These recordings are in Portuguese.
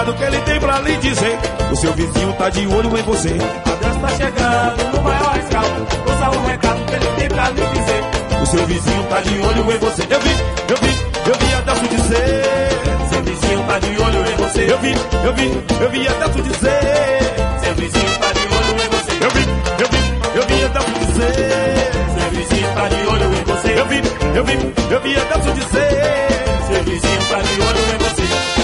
recado que ele tem pra lhe dizer. O seu vizinho tá de olho em você. Adesso tá chegando no maior astral. Ouça o recado que ele tem pra lhe dizer. O seu vizinho tá de olho em você. Eu vi, eu vi, eu vi Adesso dizer. Seu vizinho tá de olho em você. Eu vi, eu vi, eu vi Adesso dizer. Seu vizinho tá de olho em você. Eu vi, eu vi, eu vi Adesso dizer. Seu vizinho tá de olho em você. Eu vi, eu vi, eu vi Adesso dizer. Seu vizinho tá de olho em você.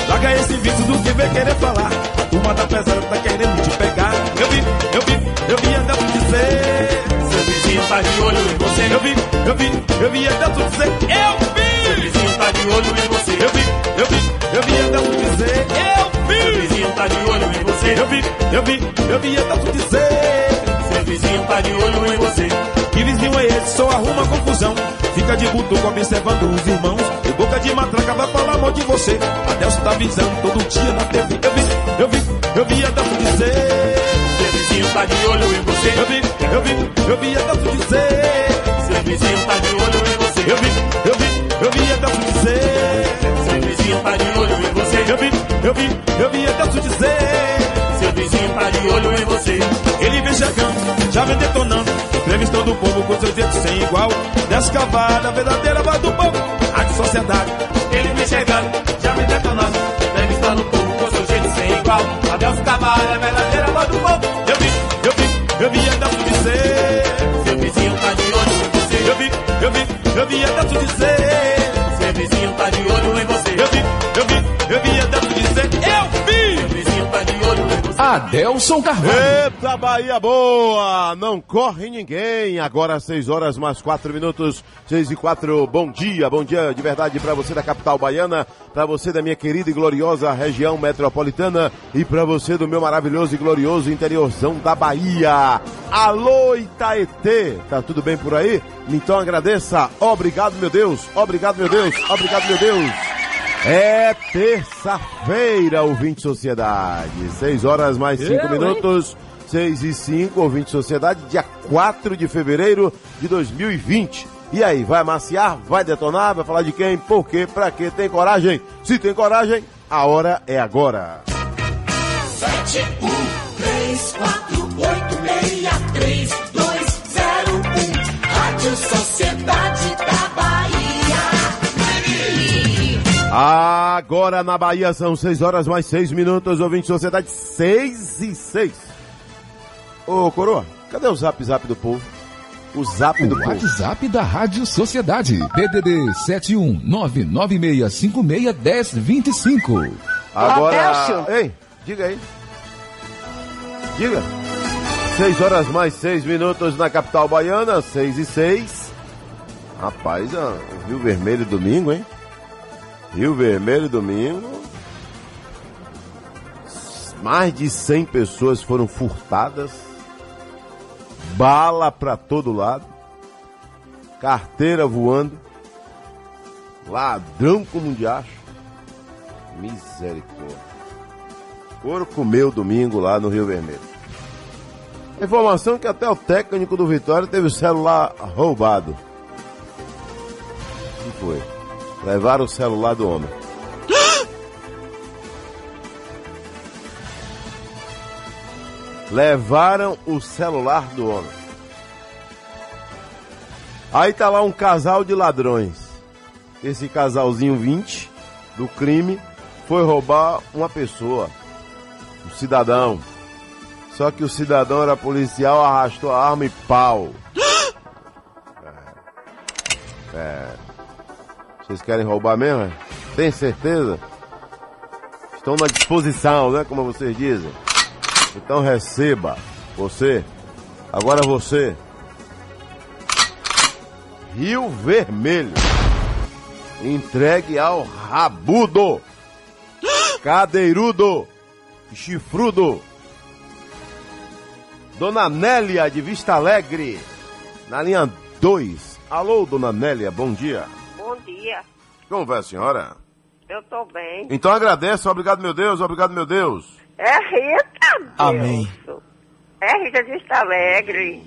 Larga esse vício do que vem querer falar. A turma tá pesada, tá querendo te pegar. Eu vi, eu vi, eu vi Adesso dizer. Seu vizinho tá de olho em você. Eu vi, eu vi, eu vi Adesso dizer. Eu vi! Seu vizinho tá de olho em você. Eu vi, eu vi, eu vi Adesso dizer. Eu Seu vi! vizinho tá de olho em você. Eu vi, eu vi, eu vi Adesso dizer. Seu vizinho tá de olho em você. Que vizinho é esse? Só arruma confusão. Fica de butuco observando os irmãos. E boca de matraca vai falar mal de você. Adelso tá avisando todo dia na TV. Eu vi, eu vi, eu vi Adelso dizer. Seu vizinho tá de olho em você. Eu vi, eu vi, eu vi Adelso dizer. Seu vizinho tá de olho em você. Eu vi, eu vi, eu vi Adelso dizer. Seu vizinho tá de olho em você. Eu vi, eu vi, eu vi Adelso dizer. Seu vizinho tá de olho em você. Ele vem chegando, já vem detonando, entrevistando o povo com seus jeitos sem igual. Descavada, verdadeira voz do povo, a sociedade. Ele vem chegando, já me detonando. Entrevistando o povo com seu jeito sem igual. Adeus Cavalho, é verdadeira voz do povo. Eu vi, eu vi, eu vi Adelso dizer. Seu vizinho tá de olho em você. Eu vi, eu vi, eu vi Adelso dizer. Adelson Carvalho. Eita, Bahia boa! Não corre ninguém. Agora 6 horas mais 4 minutos, 6 e 4. Bom dia, bom dia de verdade para você da capital baiana, para você da minha querida e gloriosa região metropolitana e para você do meu maravilhoso e glorioso interiorzão da Bahia. Alô, Itaetê! Tá tudo bem por aí? Então agradeça. Obrigado, meu Deus. Obrigado, meu Deus. Obrigado, meu Deus. É terça-feira, ouvinte sociedade. 6 horas mais 5 minutos. 6 e 5, ouvinte sociedade, dia 4 de fevereiro de 2020. E aí, vai amaciar? Vai detonar? Vai falar de quem? Por quê? Pra quê? Tem coragem? Se tem coragem, a hora é agora. Sete, um, três, quatro, oito, meia, três, dois, zero, um. Rádio Sociedade Agora na Bahia são 6 horas mais 6 minutos, ouvinte sociedade, 6 e 6. Ô, Coroa, cadê o zap zap do povo? O zap do O povo. WhatsApp da Rádio Sociedade. PDD 71996561025. Agora. Ei, diga aí. Diga. 6 horas mais 6 minutos na capital baiana, 6 e 6. Rapaz, ó, Rio Vermelho domingo, hein? Rio Vermelho domingo. Mais de 100 pessoas foram furtadas. Bala pra todo lado. Carteira voando. Ladrão como um diacho. Misericórdia. Couro comeu domingo lá no Rio Vermelho. Informação que até o técnico do Vitória teve o celular roubado. Que foi? Levaram o celular do homem. Levaram o celular do homem. Aí tá lá um casal de ladrões. Esse casalzinho 20 do crime foi roubar uma pessoa, um cidadão. Só que o cidadão era policial, arrastou a arma e pau. É. É. Vocês querem roubar mesmo? é? Tem certeza? Estão na disposição, né? Como vocês dizem. Então receba. Você. Agora você. Rio Vermelho. Entregue ao rabudo. Cadeirudo. Chifrudo. Dona Nélia de Vista Alegre. Na linha 2. Alô, Dona Nélia, bom dia. Como vai a senhora? eu tô bem. Então agradeço, obrigado meu Deus, obrigado meu Deus. É Rita, Deus. Amém. É Rita de Vista Alegre.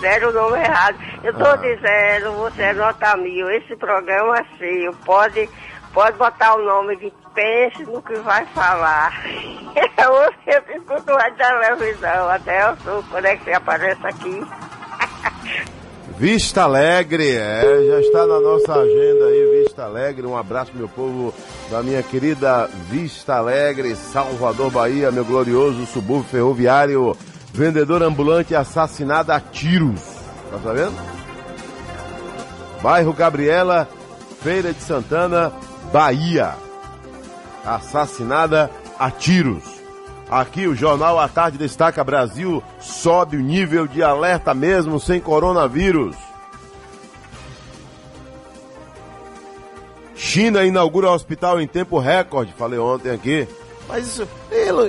Deram o nome errado. Eu tô Ah. dizendo, você é nota mil, esse programa é seu. Pode Pode botar o nome de pense no que vai falar. Eu sempre escuto a televisão, até o quando é que aparece aqui. Vista Alegre, é, já está na nossa agenda aí, Vista Alegre. Um abraço, meu povo, da minha querida Vista Alegre, Salvador, Bahia, meu glorioso subúrbio ferroviário, vendedor ambulante assassinado a tiros. Tá sabendo? Bairro Gabriela, Feira de Santana, Bahia. Assassinada a tiros. Aqui o Jornal à Tarde destaca Brasil sobe o nível de alerta mesmo sem coronavírus. China inaugura hospital em tempo recorde, falei ontem aqui. Mas isso,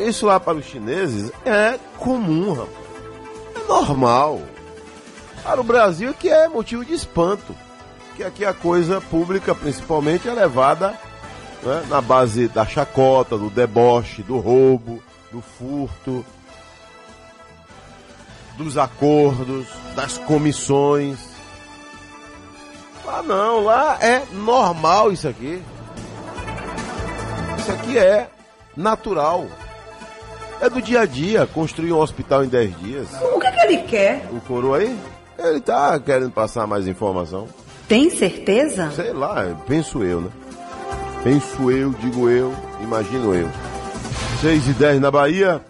isso lá para os chineses é comum, rapaz. É normal. Para o Brasil que é motivo de espanto. Que aqui a coisa pública, principalmente, é levada né, na base da chacota, do deboche, do roubo do furto, dos acordos, das comissões. Ah não, lá é normal isso aqui. Isso aqui é natural. É do dia a dia, construir um hospital em 10 dias. O que, é que ele quer? O coro aí? Ele tá querendo passar mais informação. Tem certeza? Sei lá, penso eu, né? Penso eu, digo eu, imagino eu. 6 e 10 na Bahia.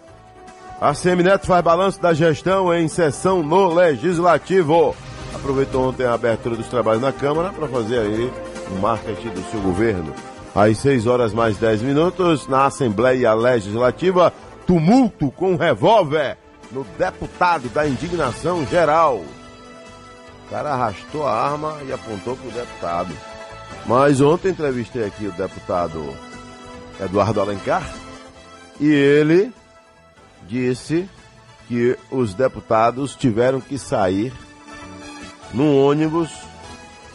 A Semineto faz balanço da gestão em sessão no Legislativo. Aproveitou ontem a abertura dos trabalhos na Câmara para fazer aí o marketing do seu governo. Às 6 horas mais 10 minutos, na Assembleia Legislativa, tumulto com revólver no deputado da indignação geral. O cara arrastou a arma e apontou para o deputado. Mas ontem entrevistei aqui o deputado Eduardo Alencar e ele disse que os deputados tiveram que sair num ônibus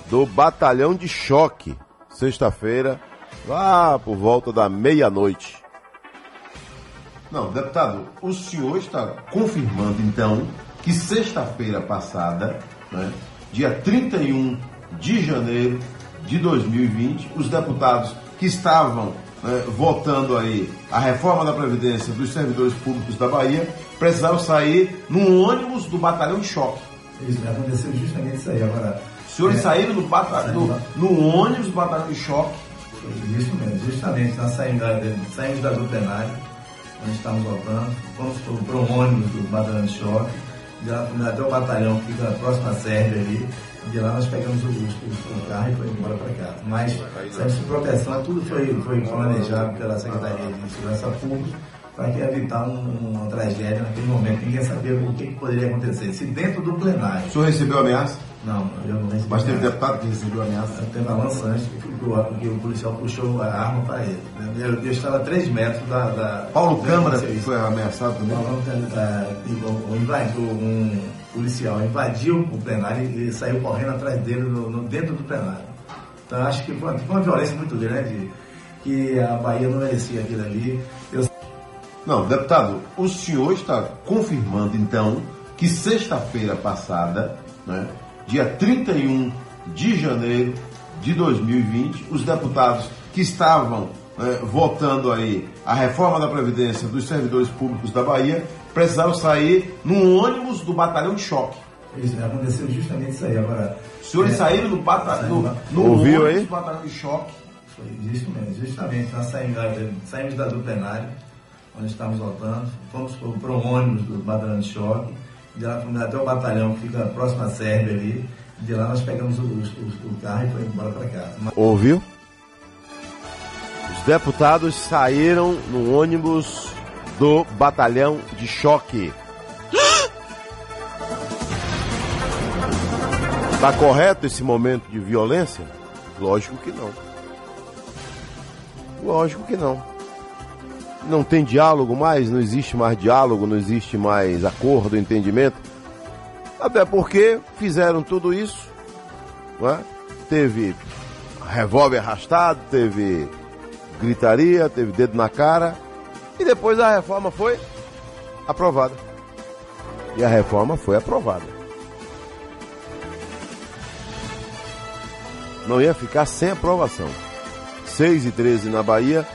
do batalhão de choque, sexta-feira, lá por volta da meia-noite. Não, deputado, o senhor está confirmando então que sexta-feira passada, né, dia 31 de janeiro de 2020, os deputados que estavam né, votando aí a reforma da Previdência dos servidores públicos da Bahia, precisaram sair num ônibus do batalhão de choque. Isso, aconteceu justamente isso aí. Agora, Os senhores é, saíram no, bata, no, no ônibus do batalhão de choque. isso mesmo, justamente, nós saímos da, saímos da onde estávamos votando, fomos para um ônibus do batalhão de choque, fomos até o batalhão que fica próximo à Sérvia ali, de lá nós pegamos o, o carro e foi embora para casa. Mas serviço de proteção, tudo foi, foi planejado pela Secretaria de Segurança Pública para evitar um, uma tragédia naquele momento. Ninguém sabia o que, que poderia acontecer. Se dentro do plenário. O senhor recebeu ameaça? Não, eu não recebi. Mas teve deputado que recebeu ameaça? Teve uma lançante que, que, o policial puxou a arma para ele. Eu, eu estava a 3 metros da. da Paulo da- Câmara foi ameaçado também? Paulo Câmara, invadiu um policial invadiu o plenário e saiu correndo atrás dele no, no- dentro do plenário. Então acho que foi, foi uma violência muito grande que a Bahia não merecia aquilo ali. Eu Não, deputado, o senhor está confirmando então que sexta-feira passada, né, dia 31 de janeiro de 2020, os deputados que estavam né, votando aí a reforma da Previdência dos servidores públicos da Bahia precisaram sair num ônibus do batalhão de choque. Isso, aconteceu justamente isso aí. Agora, Os senhores é, saíram no, bata, no, no Ouviu ônibus aí? do batalhão de choque. Foi isso mesmo, justamente. Nós saímos, da- saímos da, do plenário, onde estávamos votando, fomos para um ônibus do batalhão de choque, de lá fomos até o batalhão que fica próximo à Sérvia ali, de lá nós pegamos o, o- o carro e foi embora para casa. Mas- Ouviu? Os deputados saíram no ônibus do batalhão de choque. Está correto esse momento de violência? Lógico que não. Lógico que não. Não tem diálogo mais, não existe mais diálogo, não existe mais acordo, entendimento. Até porque fizeram tudo isso, é? Teve revólver arrastado, teve gritaria, teve dedo na cara e depois a reforma foi aprovada. E a reforma foi aprovada. Não ia ficar sem aprovação. 6 e 13 na Bahia.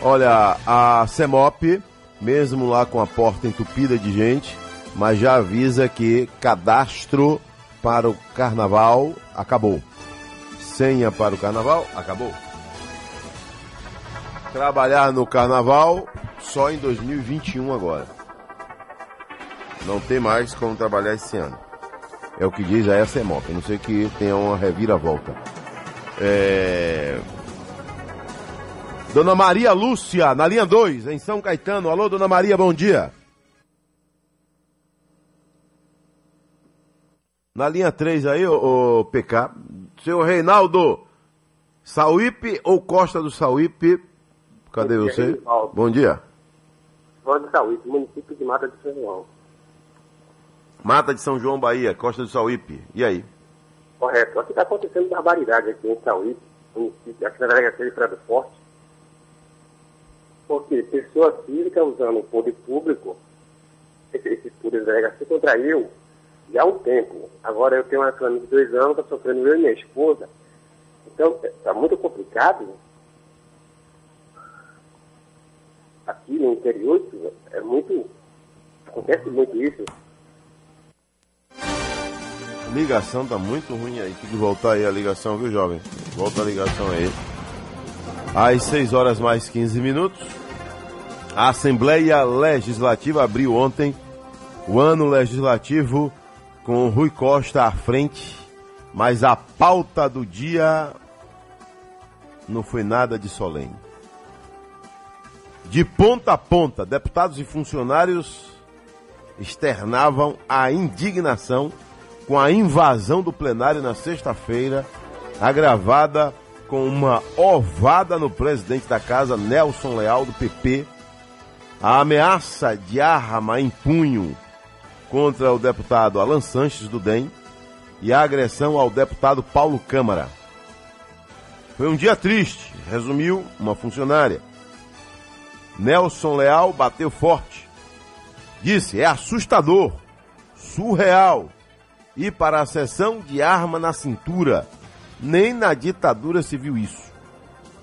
Olha, a CEMOP, mesmo lá com a porta entupida de gente, mas já avisa que cadastro para o carnaval acabou. Senha para o carnaval acabou. Trabalhar no carnaval só em 2021 agora. Não tem mais como trabalhar esse ano. É o que diz a CEMOP. A não sei que tenha uma reviravolta. É... Dona Maria Lúcia, na linha 2, em São Caetano. Alô, Dona Maria, bom dia. Na linha 3 aí, ô, ô PK. Senhor Reinaldo, Sauípe ou Costa do Sauípe? Cadê Bom dia, você? Reinaldo. Bom dia. Voz de Saúde, município de Mata de São João. Mata de São João, Bahia, Costa do Sauípe. E aí? Correto. Aqui está acontecendo barbaridade aqui em Sauípe, município, aqui na delegacia de Fredo Forte. Porque pessoa física usando o poder público, esse, poder da delegacia contra eu, já há um tempo. Agora eu tenho uma filha de dois anos, está sofrendo eu e minha esposa. Então, está muito complicado. Aqui no interior, é muito. Acontece muito isso. Ligação tá muito ruim aí. Tem que voltar aí a ligação, viu, jovem? Volta a ligação aí. Às 6 horas mais 15 minutos. A Assembleia Legislativa abriu ontem o ano legislativo com Rui Costa à frente, mas a pauta do dia não foi nada de solene. De ponta a ponta, deputados e funcionários externavam a indignação com a invasão do plenário na sexta-feira, agravada com uma ovada no presidente da casa, Nelson Leal, do PP, a ameaça de arma em punho contra o deputado Alan Sanches, do DEM, e a agressão ao deputado Paulo Câmara. Foi um dia triste, resumiu uma funcionária. Nelson Leal bateu forte. Disse: é assustador, surreal. E para a sessão de arma na cintura, nem na ditadura se viu isso.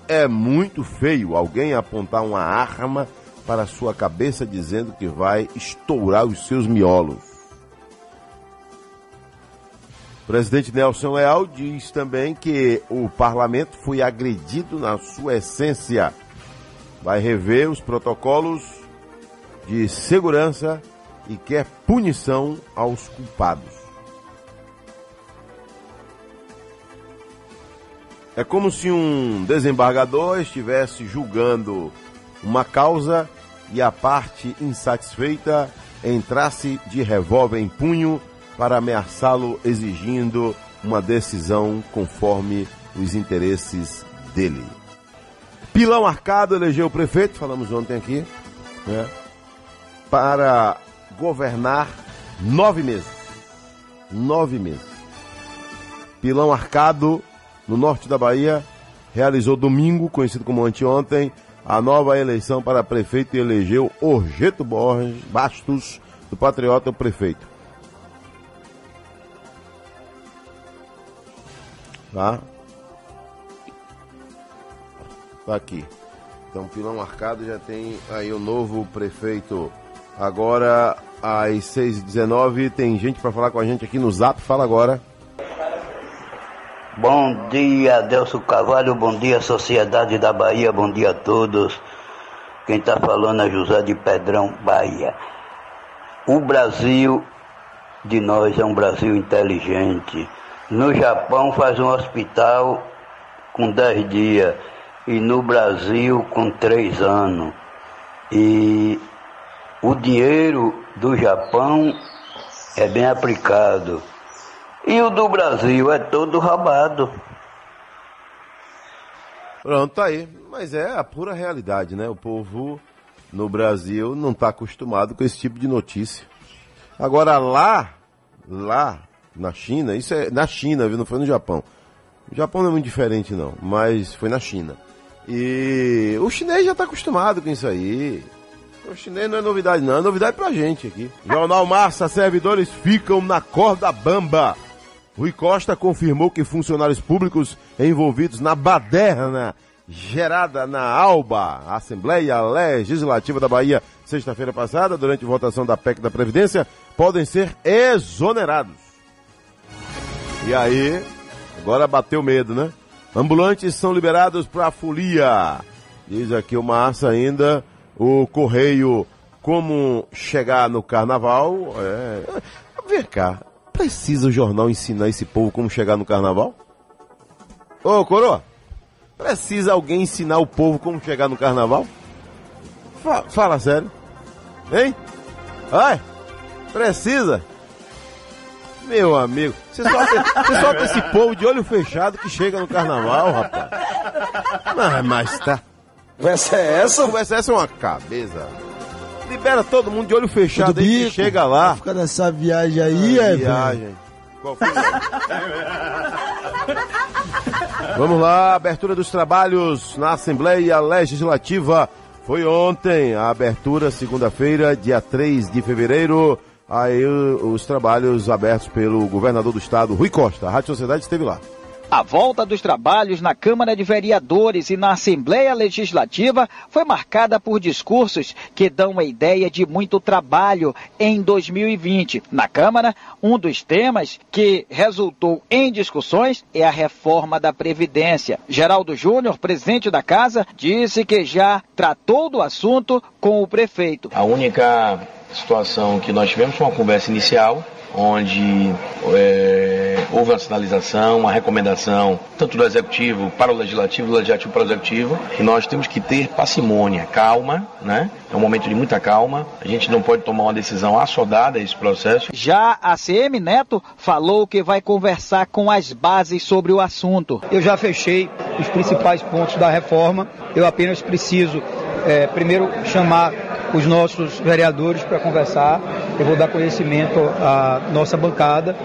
É muito feio alguém apontar uma arma para sua cabeça dizendo que vai estourar os seus miolos. O presidente Nelson Leal diz também que o parlamento foi agredido na sua essência. Vai rever os protocolos de segurança e quer punição aos culpados. É como se um desembargador estivesse julgando uma causa e a parte insatisfeita entrasse de revólver em punho para ameaçá-lo, exigindo uma decisão conforme os interesses dele. Pilão Arcado elegeu o prefeito, falamos ontem aqui, né, para governar nove meses. Nove meses. Pilão Arcado, no norte da Bahia, realizou domingo, conhecido como anteontem, a nova eleição para prefeito e elegeu Orgeto Borges Bastos, do Patriota, o prefeito. Tá? Tá aqui. Então, Pilão Arcado já tem aí o novo prefeito. Agora, às 6h19, tem gente para falar com a gente aqui no Zap. Fala agora. Bom dia, Adelso Carvalho, bom dia, Sociedade da Bahia, bom dia a todos. Quem está falando é José de Pedrão, Bahia. O Brasil de nós é um Brasil inteligente. No Japão faz um hospital com 10 dias e no Brasil com 3 anos. E o dinheiro do Japão é bem aplicado. E o do Brasil é todo roubado. Pronto, tá aí. Mas é a pura realidade, né? O povo no Brasil não está acostumado com esse tipo de notícia. Agora lá, lá na China, isso é na China, viu? Não foi no Japão. O Japão não é muito diferente não, mas foi na China. E o chinês já está acostumado com isso aí. O chinês não é novidade não, é novidade pra gente aqui. Jornal Massa, servidores ficam na corda bamba. Rui Costa confirmou que funcionários públicos envolvidos na baderna gerada na ALBA, Assembleia Legislativa da Bahia, sexta-feira passada, durante votação da PEC da Previdência, podem ser exonerados. E aí, agora bateu medo, né? Ambulantes são liberados para a folia. Diz aqui o Márcia ainda, o correio, como chegar no carnaval. É... Vem cá, precisa o jornal ensinar esse povo como chegar no carnaval? Ô, coroa, precisa alguém ensinar o povo como chegar no carnaval? Fa fala sério. Hein? Ai, precisa? Meu amigo, você solta, você solta esse povo de olho fechado que chega no carnaval, rapaz. Mas, mas tá. Conversa é essa? Conversa essa é uma cabeça. Libera todo mundo de olho fechado aí que chega lá. Fica nessa viagem aí, Ah, é, viagem. velho. Qual foi? Vamos lá, abertura dos trabalhos na Assembleia Legislativa. Foi ontem a abertura, segunda-feira, dia 3 de fevereiro. Aí os trabalhos abertos pelo governador do estado, Rui Costa. A Rádio Sociedade esteve lá. A volta dos trabalhos na Câmara de Vereadores e na Assembleia Legislativa foi marcada por discursos que dão a ideia de muito trabalho em 2020. Na Câmara, um dos temas que resultou em discussões é a reforma da Previdência. Geraldo Júnior, presidente da Casa, disse que já tratou do assunto com o prefeito. A única situação que nós tivemos foi uma conversa inicial, onde é, houve uma sinalização, uma recomendação, tanto do Executivo para o Legislativo, do Legislativo para o Executivo, que nós temos que ter parcimônia, calma, né? É um momento de muita calma, a gente não pode tomar uma decisão assodada a esse processo. Já a CM Neto falou que vai conversar com as bases sobre o assunto. Eu já fechei os principais pontos da reforma. Eu apenas preciso, eh, primeiro, chamar os nossos vereadores para conversar. Eu vou dar conhecimento à nossa bancada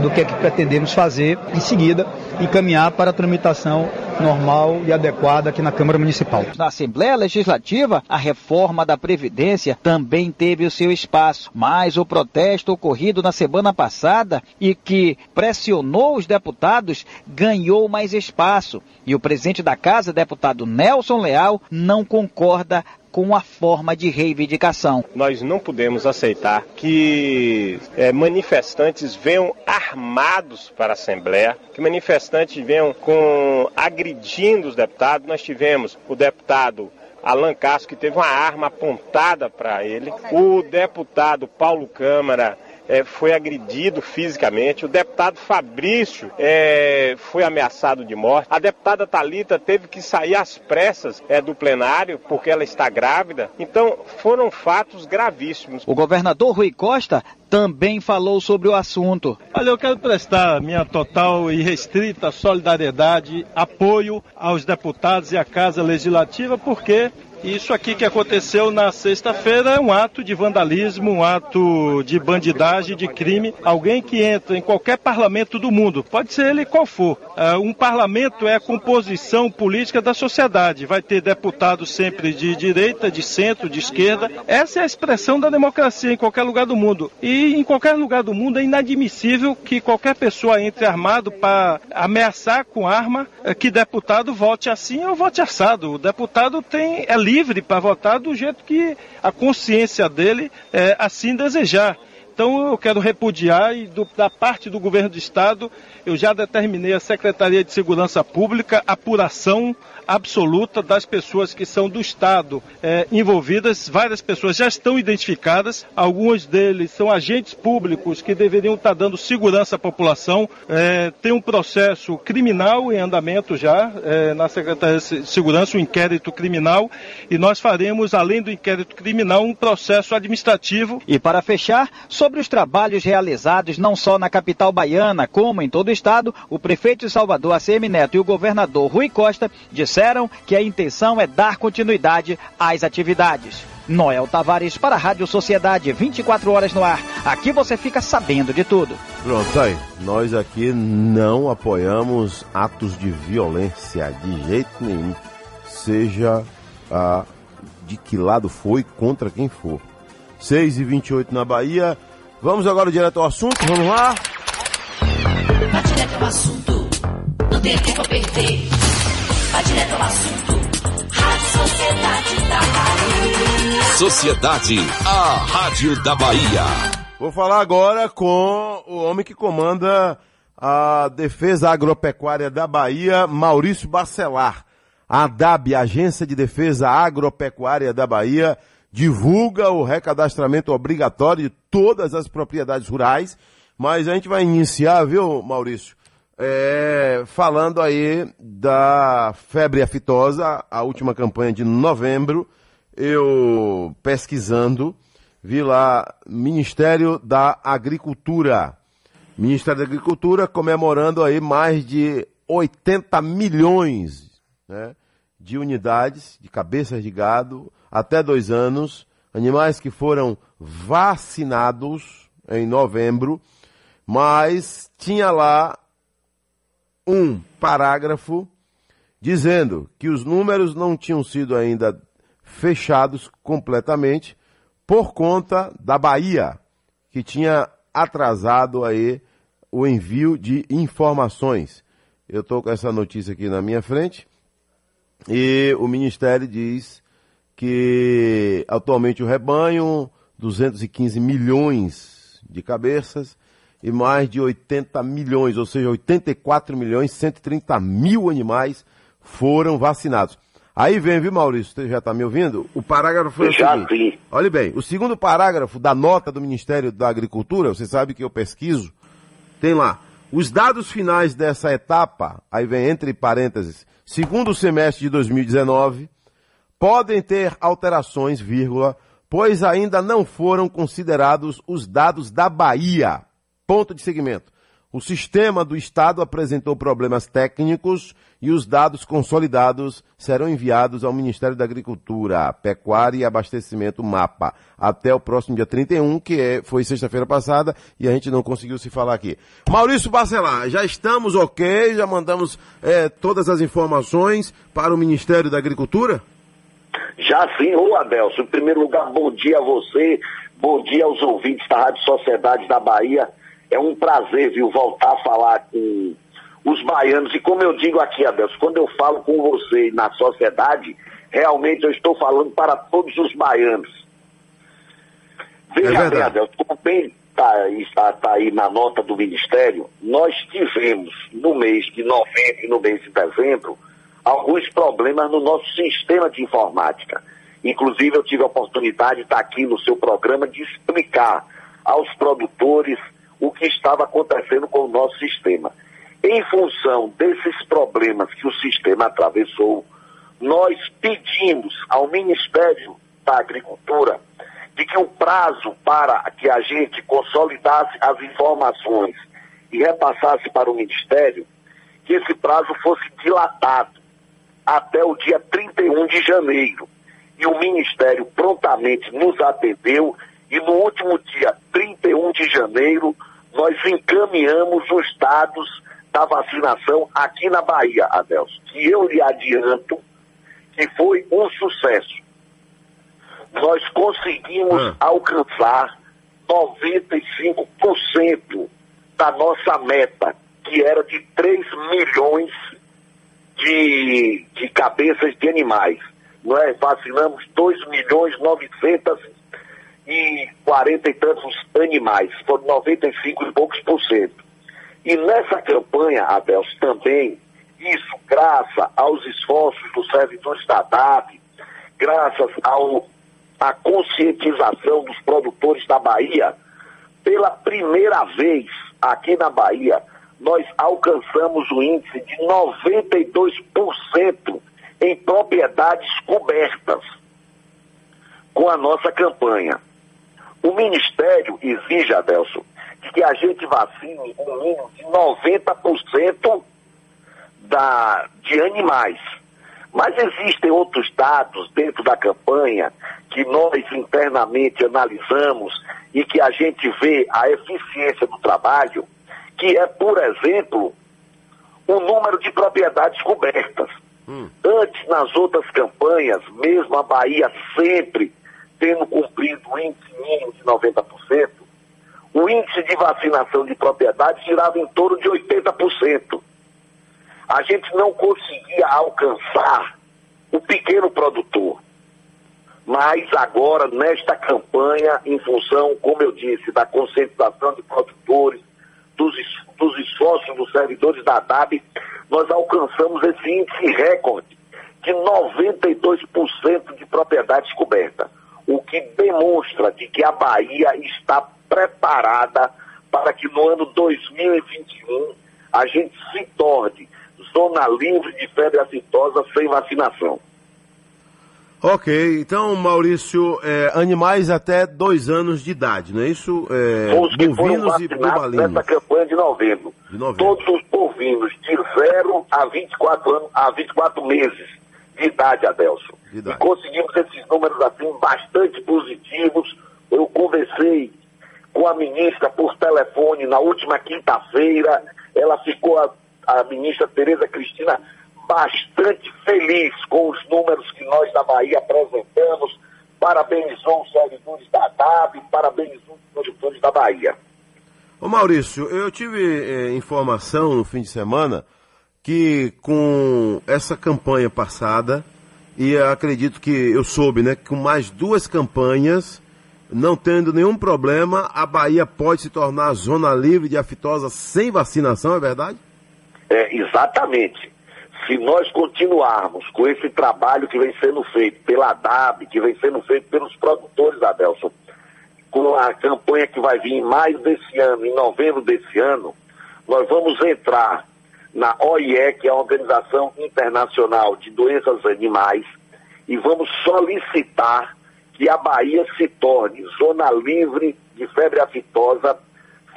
do que é que pretendemos fazer. Em seguida, encaminhar para a tramitação normal e adequada aqui na Câmara Municipal. Na Assembleia Legislativa, a reforma da Previdência também teve o seu espaço, mas o protesto ocorrido na semana passada e que pressionou os deputados ganhou mais espaço. E o presidente da Casa, deputado Nelson Leal, não concorda com a forma de reivindicação. Nós não podemos aceitar que eh, manifestantes venham armados para a Assembleia, que manifestantes venham com agredindo os deputados. Nós tivemos o deputado Alan Castro, que teve uma arma apontada para ele. O deputado Paulo Câmara eh, foi agredido fisicamente. O deputado Fabrício eh, foi ameaçado de morte. A deputada Talita teve que sair às pressas eh, do plenário porque ela está grávida. Então foram fatos gravíssimos. O governador Rui Costa também falou sobre o assunto. Olha, eu quero prestar minha total e restrita solidariedade, apoio aos deputados e à Casa Legislativa, porque isso aqui que aconteceu na sexta-feira é um ato de vandalismo, um ato de bandidagem, de crime. Alguém que entra em qualquer parlamento do mundo, pode ser ele qual for. Uh, um parlamento é a composição política da sociedade. Vai ter deputados sempre de direita, de centro, de esquerda. Essa é a expressão da democracia em qualquer lugar do mundo. E em qualquer lugar do mundo é inadmissível que qualquer pessoa entre armado para ameaçar com arma uh, que deputado vote assim ou vote assado. O deputado tem é livre para votar do jeito que a consciência dele é, assim desejar. Então eu quero repudiar e do, da parte do governo do estado eu já determinei à Secretaria de Segurança Pública apuração absoluta das pessoas que são do estado é, envolvidas. Várias pessoas já estão identificadas. Alguns deles são agentes públicos que deveriam estar dando segurança à população. É, tem um processo criminal em andamento já é, na Secretaria de Segurança, um inquérito criminal, e nós faremos, além do inquérito criminal, um processo administrativo. E para fechar, sobre os trabalhos realizados não só na capital baiana, como em todo o estado, o prefeito de Salvador, ACM Neto, e o governador Rui Costa disseram que a intenção é dar continuidade às atividades. Noel Tavares para a Rádio Sociedade, 24 horas no ar. Aqui você fica sabendo de tudo. Pronto, aí. Nós aqui não apoiamos atos de violência de jeito nenhum. Seja ah, de que lado foi, contra quem for. 6 e 28 na Bahia. Vamos agora direto ao assunto, vamos lá. Vai direto ao assunto, não tem tempo a perder. vai direto ao assunto. Rádio Sociedade da Bahia. Sociedade, a Rádio da Bahia. Vou falar agora com o homem que comanda a Defesa Agropecuária da Bahia, Maurício Bacelar. A ADAB, Agência de Defesa Agropecuária da Bahia, divulga o recadastramento obrigatório de todas as propriedades rurais, mas a gente vai iniciar, viu, Maurício? É, falando aí da febre aftosa, a última campanha de novembro, eu pesquisando, vi lá Ministério da Agricultura. Ministério da Agricultura comemorando aí mais de 80 milhões né, de unidades de cabeças de gado até dois anos, animais que foram vacinados em novembro, mas tinha lá um parágrafo dizendo que os números não tinham sido ainda fechados completamente por conta da Bahia, que tinha atrasado aí o envio de informações. Eu estou com essa notícia aqui na minha frente e o Ministério diz que atualmente o rebanho, 215 milhões de cabeças e mais de 80 milhões, ou seja, 84 milhões 130 mil animais foram vacinados. Aí vem, viu, Maurício? Você já está me ouvindo? O parágrafo foi Já vi. Olha bem, o segundo parágrafo da nota do Ministério da Agricultura, você sabe que eu pesquiso, tem lá. Os dados finais dessa etapa, aí vem entre parênteses, segundo semestre de 2019, podem ter alterações, vírgula, pois ainda não foram considerados os dados da Bahia. Ponto de segmento. O sistema do Estado apresentou problemas técnicos e os dados consolidados serão enviados ao Ministério da Agricultura, Pecuária e Abastecimento MAPA até o próximo dia 31, que é, foi sexta-feira passada e a gente não conseguiu se falar aqui. Maurício Bacelar, já estamos ok, já mandamos eh, todas as informações para o Ministério da Agricultura? Já sim, ô Adelson, em primeiro lugar, bom dia a você, bom dia aos ouvintes da Rádio Sociedade da Bahia. É um prazer, viu, voltar a falar com os baianos. E como eu digo aqui, Adelson, quando eu falo com você na sociedade, realmente eu estou falando para todos os baianos. Veja bem, Adelson, como bem está está, tá aí na nota do Ministério, nós tivemos no mês de novembro e no mês de dezembro alguns problemas no nosso sistema de informática. Inclusive, eu tive a oportunidade de estar aqui no seu programa de explicar aos produtores o que estava acontecendo com o nosso sistema. Em função desses problemas que o sistema atravessou, nós pedimos ao Ministério da Agricultura de que o prazo para que a gente consolidasse as informações e repassasse para o Ministério, que esse prazo fosse dilatado até o dia 31 de janeiro. E o Ministério prontamente nos atendeu e no último dia 31 de janeiro nós encaminhamos os dados da vacinação aqui na Bahia, Adelson. Que eu lhe adianto que foi um sucesso. Nós conseguimos alcançar 95% da nossa meta, que era de 3 milhões de, de cabeças de animais. É? Vacinamos 2 milhões 900 e 40 e tantos animais, foram 95 e poucos por cento. E nessa campanha, Adelso, também, isso graças aos esforços dos servidores da DAP, graças ao, à conscientização dos produtores da Bahia, pela primeira vez aqui na Bahia, nós alcançamos o índice de 92% em propriedades cobertas com a nossa campanha. O Ministério exige, Adelson, de que a gente vacine um mínimo de 90% da, de animais. Mas existem outros dados dentro da campanha que nós internamente analisamos e que a gente vê a eficiência do trabalho, que é, por exemplo, o número de propriedades cobertas. Antes, nas outras campanhas, mesmo a Bahia sempre tendo cumprido o índice mínimo de 90%, o índice de vacinação de propriedades girava em torno de 80%. a gente não conseguia alcançar o pequeno produtor. Mas agora, nesta campanha, em função, como eu disse, da conscientização de produtores, dos, es- dos esforços dos servidores da DAB, nós alcançamos esse índice recorde de 92% de propriedades cobertas, o que demonstra de que a Bahia está preparada para que no ano 2021 a gente se torne zona livre de febre aftosa sem vacinação. Ok, então, Maurício, é, animais até dois anos de idade, não é isso? É, Os que foram bovinos e vacinados bubalinos. nessa campanha de novembro. De novembro. Todos os bovinos de 0 a 24 anos, a 24 meses de idade, Adelson. De idade. E conseguimos esses números assim bastante positivos. Eu conversei com a ministra por telefone na última quinta-feira. Ela ficou, a, a ministra Tereza Cristina, bastante feliz com os números que nós da Bahia apresentamos. Parabenizou os servidores da DAB, parabenizou os produtores da Bahia. Ô Maurício, eu tive eh, informação no fim de semana que com essa campanha passada, e acredito que eu soube, né, que com mais duas campanhas, não tendo nenhum problema, a Bahia pode se tornar zona livre de aftosa sem vacinação, é verdade? É, exatamente. Se nós continuarmos com esse trabalho que vem sendo feito pela DAB, que vem sendo feito pelos produtores, Adelson, com a campanha que vai vir em maio desse ano, em novembro desse ano, nós vamos entrar na OIE, que é a Organização Internacional de Doenças Animais, e vamos solicitar que a Bahia se torne zona livre de febre aftosa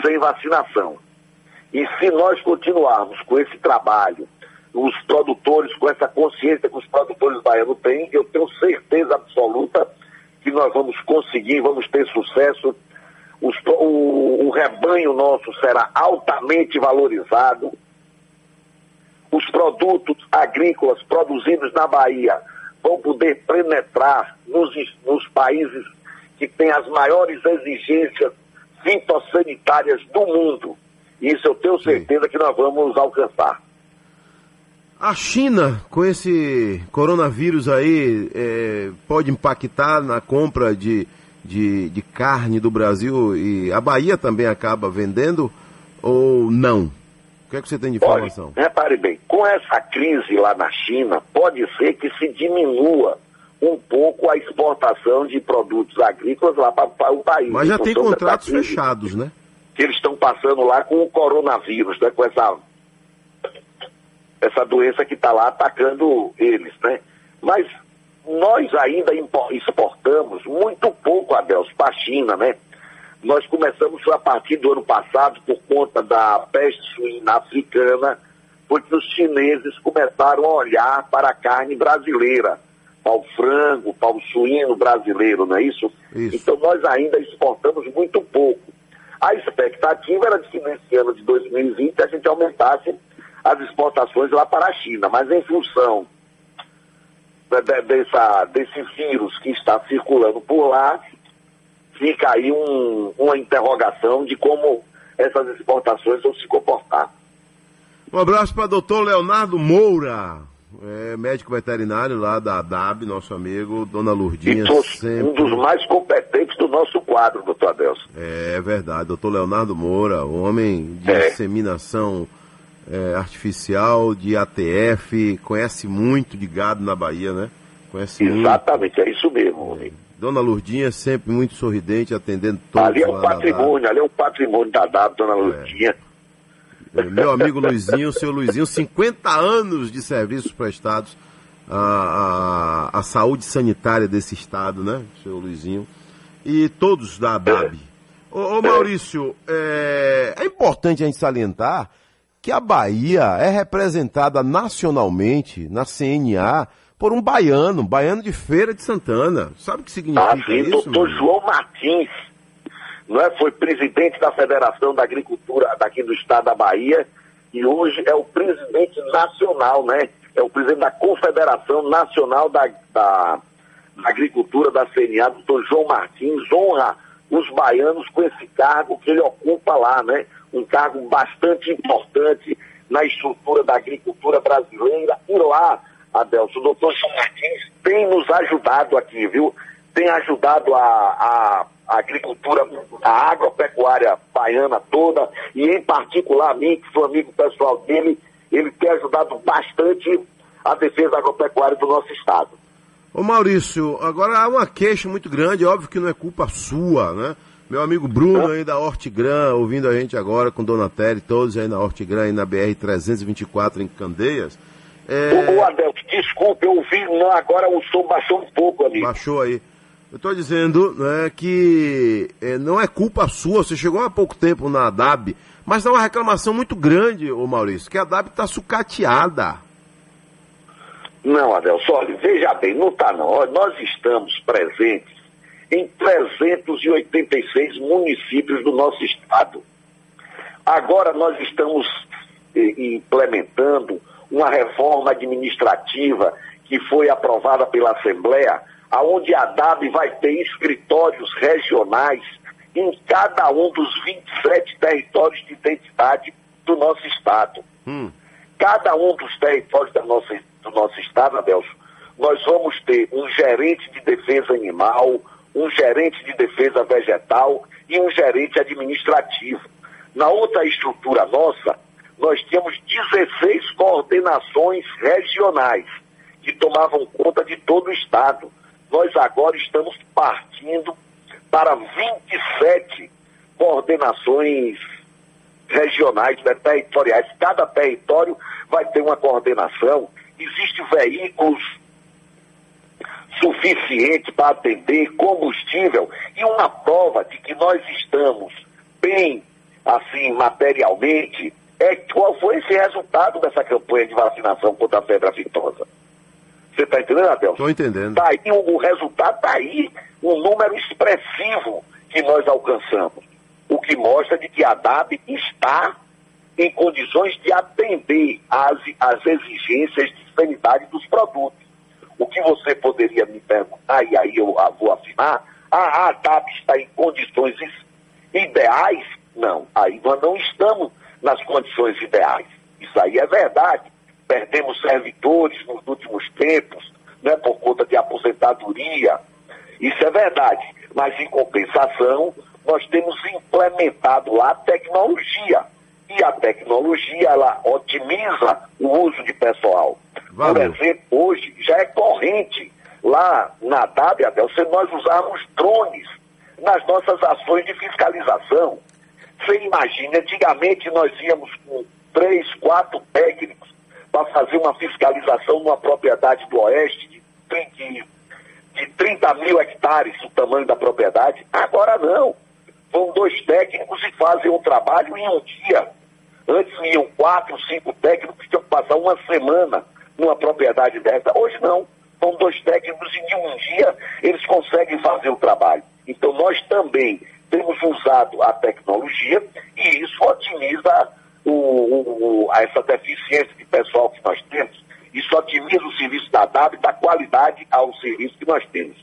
sem vacinação. E se nós continuarmos com esse trabalho, os produtores, com essa consciência que os produtores baianos têm, eu tenho certeza absoluta que nós vamos conseguir, vamos ter sucesso. Os o, o rebanho nosso será altamente valorizado. Os produtos agrícolas produzidos na Bahia vão poder penetrar nos, nos países que têm as maiores exigências fitossanitárias do mundo. Isso eu tenho certeza que nós vamos alcançar. A China, com esse coronavírus aí, eh, pode impactar na compra de, de, de carne do Brasil e a Bahia também acaba vendendo ou não? O que é que você tem de Olha, informação? repare bem, com essa crise lá na China, pode ser que se diminua um pouco a exportação de produtos agrícolas lá para o país. Mas já em tem contratos fechados, né? Que eles estão passando lá com o coronavírus, né? Com essa, essa doença que está lá atacando eles, né? Mas nós ainda exportamos muito pouco, Adelso, para a China, né? Nós começamos a partir do ano passado, por conta da peste suína africana, porque os chineses começaram a olhar para a carne brasileira, para o frango, para o suíno brasileiro, não é isso? Então nós ainda exportamos muito pouco. A expectativa era de que nesse ano de 2020 a gente aumentasse as exportações lá para a China, mas em função de- dessa, desse vírus que está circulando por lá, fica aí um- uma interrogação de como essas exportações vão se comportar. Um abraço para doutor Leonardo Moura, é, médico veterinário lá da DAB, nosso amigo, dona Lourdinha. Dos- sempre... um dos mais competentes do nosso quadro, doutor Adelson. É verdade, doutor Leonardo Moura, homem de É. inseminação é, artificial, de ATF, conhece muito de gado na Bahia, né? Conhece Exatamente, é isso mesmo. muito. Dona Lourdinha sempre muito sorridente, atendendo todos Ali é um patrimônio, ali é um patrimônio da DAB, dona Lourdinha. DAB. Meu amigo Luizinho, seu Luizinho, 50 anos de serviços prestados à, à, à saúde sanitária desse estado, né? Seu Luizinho. E todos da DAB. Ô, ô, Maurício, é, é importante a gente salientar que a Bahia é representada nacionalmente na CNA por um baiano, baiano de Feira de Santana. Sabe o que significa Ah, sim, isso? doutor meu? João Martins, não é? foi presidente da Federação da Agricultura daqui do estado da Bahia e hoje é o presidente nacional, né? É o presidente da Confederação Nacional da, da, da Agricultura da CNA, doutor João Martins, honra os baianos com esse cargo que ele ocupa lá, né? Um cargo bastante importante na estrutura da agricultura brasileira. E lá, Adelson, o doutor João Martins tem nos ajudado aqui, viu? Tem ajudado a, a, a agricultura, a agropecuária baiana toda, e em particular a mim, que sou amigo pessoal dele, ele tem ajudado bastante a defesa agropecuária do nosso estado. Ô Maurício, agora há uma queixa muito grande, óbvio que não é culpa sua, né? Meu amigo Bruno aí da Hortigran, ouvindo a gente agora com Dona Terry, todos aí na Hortigran, aí na BR-324 em Candeias. É... Ô, Adelson, desculpe, eu ouvi, agora o som baixou um pouco, amigo. Baixou aí. Eu estou dizendo né, que é, não é culpa sua, você chegou há pouco tempo na DAB, mas dá uma reclamação muito grande, ô Maurício, que a DAB está sucateada. Não, Adelson, olha, veja bem, não está não. Olha, Nós estamos presentes em 386 municípios do nosso estado. Agora nós estamos eh, implementando uma reforma administrativa que foi aprovada pela Assembleia, aonde a DAB vai ter escritórios regionais em cada um dos 27 territórios de identidade do nosso estado. Cada um dos territórios da nossa, do nosso estado, Adelson, nós vamos ter um gerente de defesa animal, um gerente de defesa vegetal e um gerente administrativo. Na outra estrutura nossa, nós tínhamos 16 coordenações regionais que tomavam conta de todo o estado. Nós agora estamos partindo para 27 coordenações regionais, né, territoriais. Cada território vai ter uma coordenação. Existem veículos suficiente para atender, combustível e uma prova de que nós estamos bem, assim, materialmente, é qual foi esse resultado dessa campanha de vacinação contra a febre aftosa. Você está entendendo, Adelson? Estou entendendo. Tá aí, o, o resultado está aí, um número expressivo que nós alcançamos. O que mostra de que a DAB está em condições de atender às, às exigências de sanidade dos produtos. O que você poderia me perguntar, e aí eu ah, vou afinar, ah, a DAB está em condições is- ideais? Não, aí nós não estamos nas condições ideais. Isso aí é verdade. Perdemos servidores nos últimos tempos, né, por conta de aposentadoria. Isso é verdade. Mas, em compensação, nós temos implementado lá a tecnologia. E a tecnologia, ela otimiza o uso de pessoal. Por exemplo, hoje já é corrente lá na DAB, Adelson, nós usarmos drones nas nossas ações de fiscalização. Você imagina, antigamente nós íamos com três, quatro técnicos para fazer uma fiscalização numa propriedade do Oeste de 30, de 30 mil hectares, o tamanho da propriedade. Agora não. Vão dois técnicos e fazem um trabalho em um dia. Antes iam quatro, cinco técnicos que tinham que passar uma semana numa propriedade dessa. Hoje não. São dois técnicos e em um dia eles conseguem fazer o trabalho. Então nós também temos usado a tecnologia e isso otimiza o, o- o- essa deficiência de pessoal que nós temos. Isso otimiza o serviço da DAB e dá qualidade ao serviço que nós temos.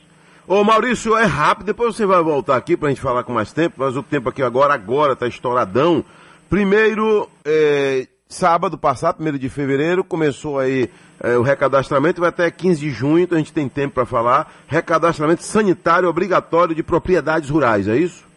Ô Maurício, é rápido, depois você vai voltar aqui pra gente falar com mais tempo, mas o tempo aqui agora, agora tá estouradão. Primeiro, é, sábado passado, primeiro de fevereiro, começou aí é, o recadastramento, vai até 15 de junho, então a gente tem tempo para falar. Recadastramento sanitário obrigatório de propriedades rurais, é isso?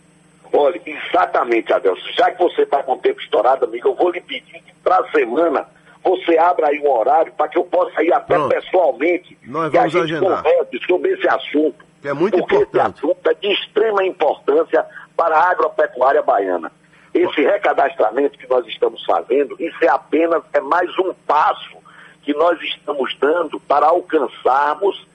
Olha, exatamente, Adelson. Já que você está com o tempo estourado, amigo, eu vou lhe pedir que para a semana você abra aí um horário para que eu possa ir até Pronto. pessoalmente Nós e a vamos gente agendar. converse sobre esse assunto. Que é muito porque importante. esse assunto é de extrema importância para a agropecuária baiana. Esse recadastramento que nós estamos fazendo, isso é apenas é mais um passo que nós estamos dando para alcançarmos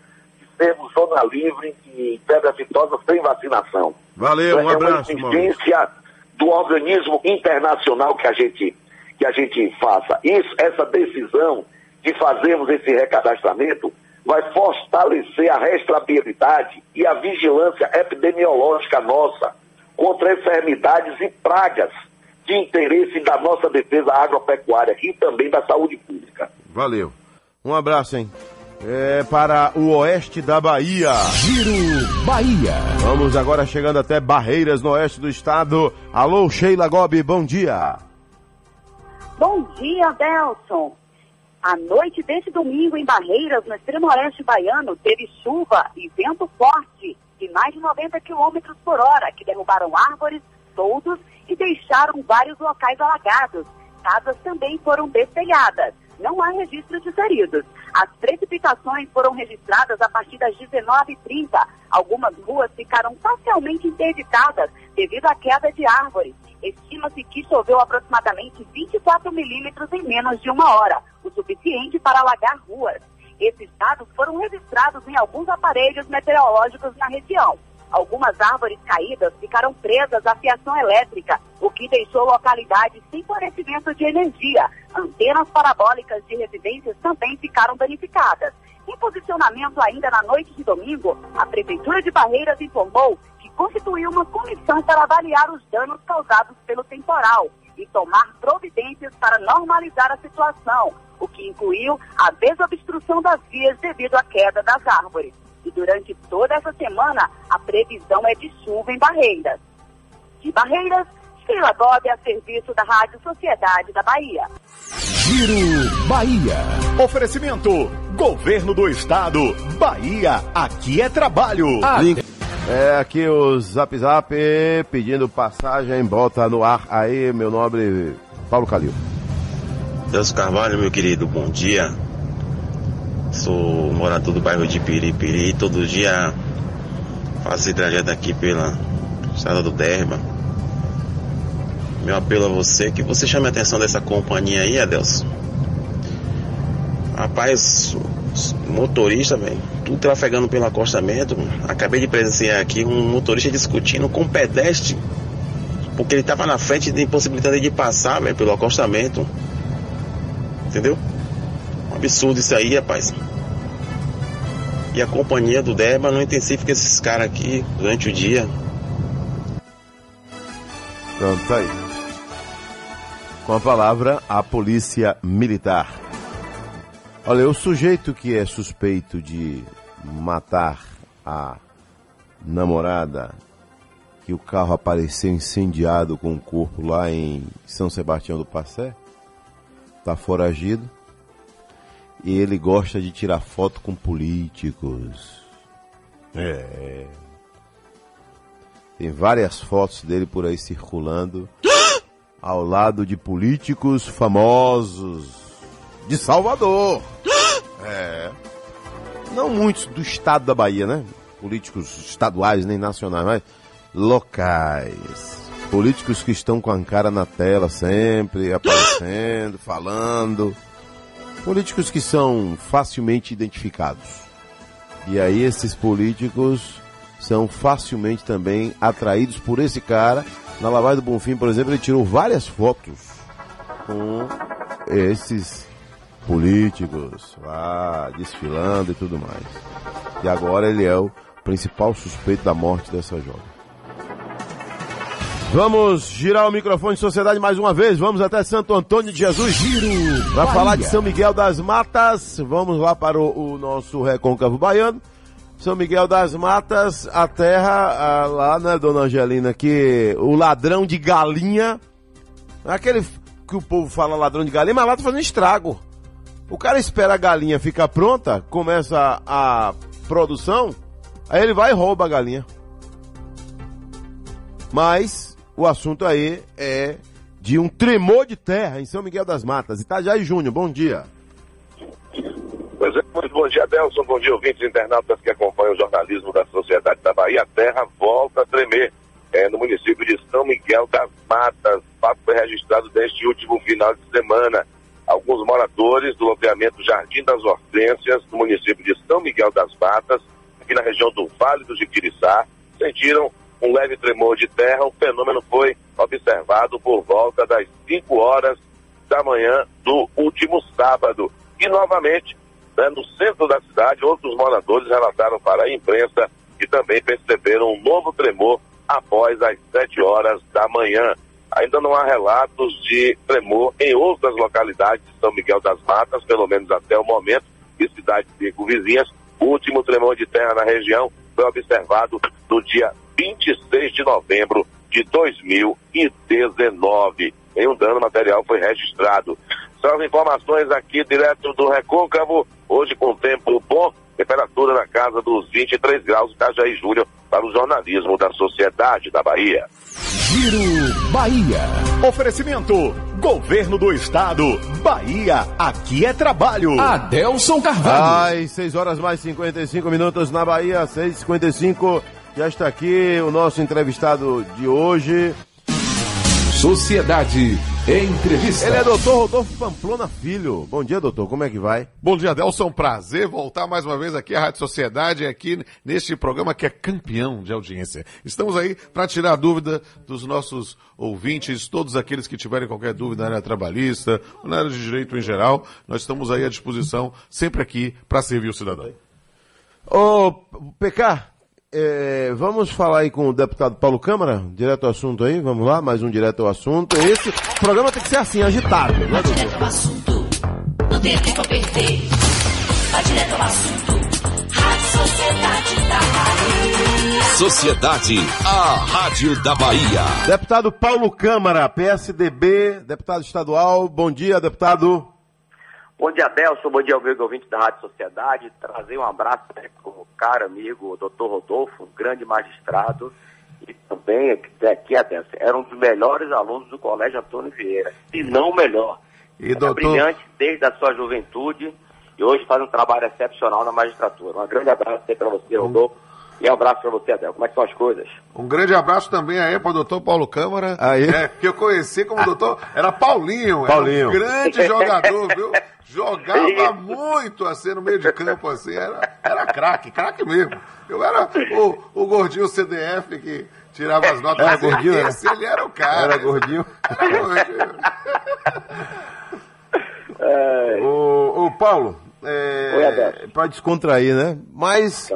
sermos zona livre de febre aftosa sem vacinação. Valeu, um é abraço, uma Maurício. exigência do organismo internacional que a gente que a gente faça. Isso, essa decisão de fazermos esse recadastramento vai fortalecer a restabilidade e a vigilância epidemiológica nossa contra enfermidades e pragas de interesse da nossa defesa agropecuária e também da saúde pública. Valeu. Um abraço, hein? É para o oeste da Bahia. Giro Bahia. Vamos agora chegando até Barreiras, no oeste do estado. Alô, Sheila Gobi, bom dia. Bom dia, Delson. A noite deste domingo em Barreiras, no extremo oeste baiano, teve chuva e vento forte de mais de 90 km por hora, que derrubaram árvores, toldos e deixaram vários locais alagados. Casas também foram destelhadas. Não há registro de feridos. As precipitações foram registradas a partir das 19h30. Algumas ruas ficaram parcialmente interditadas devido à queda de árvores. Estima-se que choveu aproximadamente 24 milímetros em menos de uma hora, o suficiente para alagar ruas. Esses dados foram registrados em alguns aparelhos meteorológicos na região. Algumas árvores caídas ficaram presas à fiação elétrica, o que deixou localidades sem fornecimento de energia. Antenas parabólicas de residências também ficaram danificadas. Em posicionamento ainda na noite de domingo, a Prefeitura de Barreiras informou que constituiu uma comissão para avaliar os danos causados pelo temporal e tomar providências para normalizar a situação, o que incluiu a desobstrução das vias devido à queda das árvores. E durante toda essa semana, a previsão é de chuva em Barreiras. De Barreiras, Sheila Gobi a serviço da Rádio Sociedade da Bahia. Giro Bahia. Oferecimento: Governo do Estado. Bahia, aqui é trabalho. Link. É aqui o Zap Zap pedindo passagem, bota no ar aí, meu nobre Paulo Calil. Deus Carvalho, meu querido, bom dia. Sou morador do bairro de Piripiri. Todo dia faço esse trajeto aqui pela estrada do Derba. Meu apelo a você é que você chame a atenção dessa companhia aí, Adelson. Rapaz, motorista, velho, tudo trafegando pelo acostamento. Acabei de presenciar aqui um motorista discutindo com um pedestre, porque ele tava na frente de impossibilidade ele de passar, velho, pelo acostamento. Entendeu? Absurdo isso aí, rapaz. E a companhia do Derba não intensifica esses caras aqui durante o dia. Pronto, tá aí. Com a palavra, a polícia militar. Olha, o sujeito que é suspeito de matar a namorada, que o carro apareceu incendiado com o corpo lá em São Sebastião do Passé, tá foragido. E ele gosta de tirar foto com políticos. É. Tem várias fotos dele por aí circulando ao lado de políticos famosos de Salvador. É. Não muitos do estado da Bahia, né? Políticos estaduais nem nacionais, mas locais. Políticos que estão com a cara na tela sempre, aparecendo, falando. Políticos que são facilmente identificados. E aí esses políticos são facilmente também atraídos por esse cara. Na Lavagem do Bonfim, por exemplo, ele tirou várias fotos com esses políticos lá desfilando e tudo mais. E agora ele é o principal suspeito da morte dessa jovem. Vamos girar o microfone de sociedade mais uma vez. Vamos até Santo Antônio de Jesus. Giro. Para falar de São Miguel das Matas, vamos lá para o, o nosso recôncavo baiano. São Miguel das Matas, a terra lá, né, dona Angelina, que o ladrão de galinha, aquele que o povo fala ladrão de galinha, mas lá tá fazendo estrago. O cara espera a galinha ficar pronta, começa a, a produção, aí ele vai e rouba a galinha. Mas o assunto aí é de um tremor de terra em São Miguel das Matas. Itajaí Júnior, bom dia. Pois é, muito bom dia, Delson. Bom dia, ouvintes internautas que acompanham o jornalismo da Sociedade da Bahia. A terra volta a tremer é, no município de São Miguel das Matas. O fato foi registrado neste último final de semana. Alguns moradores do loteamento Jardim das Hortênsias, no município de São Miguel das Matas, aqui na região do Vale do Jiquiriçá, sentiram um leve tremor de terra. O fenômeno foi observado por volta das 5 horas da manhã do último sábado. E novamente, né, no centro da cidade, outros moradores relataram para a imprensa que também perceberam um novo tremor após as 7 horas da manhã. Ainda não há relatos de tremor em outras localidades de São Miguel das Matas, pelo menos até o momento, e cidades circunvizinhas. O último tremor de terra na região foi observado no dia 26 de novembro de 2019. nenhum dano material foi registrado. São as informações aqui direto do Recôncavo, hoje com tempo bom, temperatura na casa dos 23 graus, Itajaí Júnior, para o jornalismo da Sociedade da Bahia. Giro Bahia. Oferecimento. Governo do Estado. Bahia, aqui é trabalho. Adelson Carvalho. Às 6 horas mais 55 minutos na Bahia, 6h55. Já está aqui o nosso entrevistado de hoje. Sociedade Entrevista. Ele é doutor Rodolfo Pamplona Filho. Bom dia, doutor. Como é que vai? Bom dia, Delson. Prazer voltar mais uma vez aqui à Rádio Sociedade, aqui neste programa que é campeão de audiência. Estamos aí para tirar a dúvida dos nossos ouvintes, todos aqueles que tiverem qualquer dúvida na área trabalhista, ou na área de direito em geral. Nós estamos aí à disposição, sempre aqui para servir o cidadão. Ô, PK, é, vamos falar aí com o deputado Paulo Câmara, direto ao assunto aí, vamos lá, mais um direto ao assunto. Esse programa tem que ser assim, agitado, né? Direto ao assunto, não tem tempo a perder. Vai direto ao assunto. Rádio Sociedade da Bahia. Sociedade, a Rádio da Bahia. Deputado Paulo Câmara, PSDB, deputado estadual, bom dia, deputado. Bom dia, Delson. Bom dia, amigo ouvinte da Rádio Sociedade. Trazer um abraço para o caro amigo, o doutor Rodolfo, um grande magistrado. E também, aqui, Adelson, era um dos melhores alunos do Colégio Antônio Vieira, se não o melhor. E, doutor, brilhante desde a sua juventude e hoje faz um trabalho excepcional na magistratura. Um grande abraço aí para você, Rodolfo. E um abraço para você, Adelson. Como é que são as coisas? um grande abraço também aí para o doutor Paulo Câmara, Aí. é, que eu conheci como doutor, era Paulinho, Paulinho. era um grande jogador, viu? Jogava muito assim no meio de campo, assim, era, era craque, craque mesmo. Eu era o, o gordinho CDF que tirava as notas. Era mas gordinho, era? esse, ele era o cara. Era gordinho. Era gordinho. Ô, ô, Paulo, Oi, é, para descontrair, né? Mas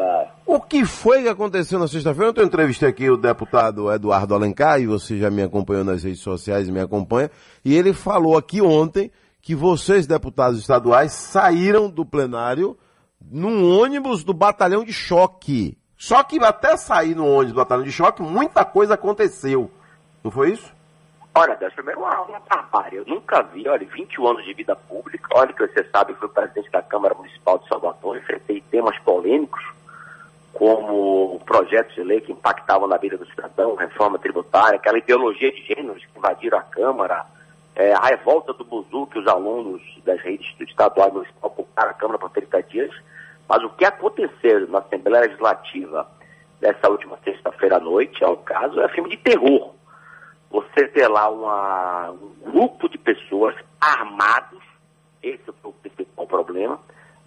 o que foi que aconteceu na sexta-feira? Eu entrevistei aqui o deputado Eduardo Alencar, e você já me acompanhou nas redes sociais me acompanha, e ele falou aqui ontem que vocês, deputados estaduais, saíram do plenário num ônibus do batalhão de choque. Só que até sair no ônibus do batalhão de choque, muita coisa aconteceu. Não foi isso? Olha, Deus, primeiro uma, uma barbárie. Eu nunca vi, olha, 21 anos de vida pública. Olha que você sabe, eu fui presidente da Câmara Municipal de Salvador, enfrentei temas polêmicos, como projetos de lei que impactavam na vida do cidadão, reforma tributária, aquela ideologia de gêneros que invadiram a Câmara, é, a revolta do Buzu, que os alunos das redes estaduais e ocuparam a Câmara por 30 dias. Mas o que aconteceu na Assembleia Legislativa dessa última sexta-feira à noite, é o caso, é filme de terror você ter lá uma- um grupo de pessoas armados, esse é o principal problema,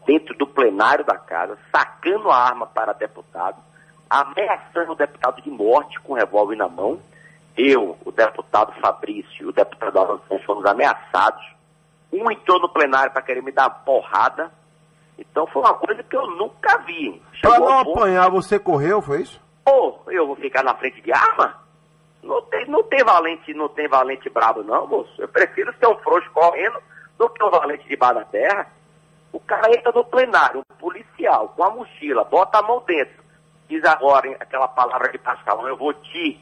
dentro do plenário da casa, sacando a arma para deputado, ameaçando o deputado de morte com um revólver na mão. Eu, o deputado Fabrício e o deputado Alan Santos fomos ameaçados. Um entrou no plenário para querer me dar uma porrada. Então foi uma coisa que eu nunca vi. Chegou não ponto- apanhar, você correu, foi isso? Pô, eu vou ficar na frente de arma? Não tem, não tem valente, não tem valente brabo não, moço. Eu prefiro ser um frouxo correndo do que um valente debaixo da terra. O cara entra no plenário, um policial, com a mochila, bota a mão dentro, diz agora aquela palavra de Pascal, eu vou te,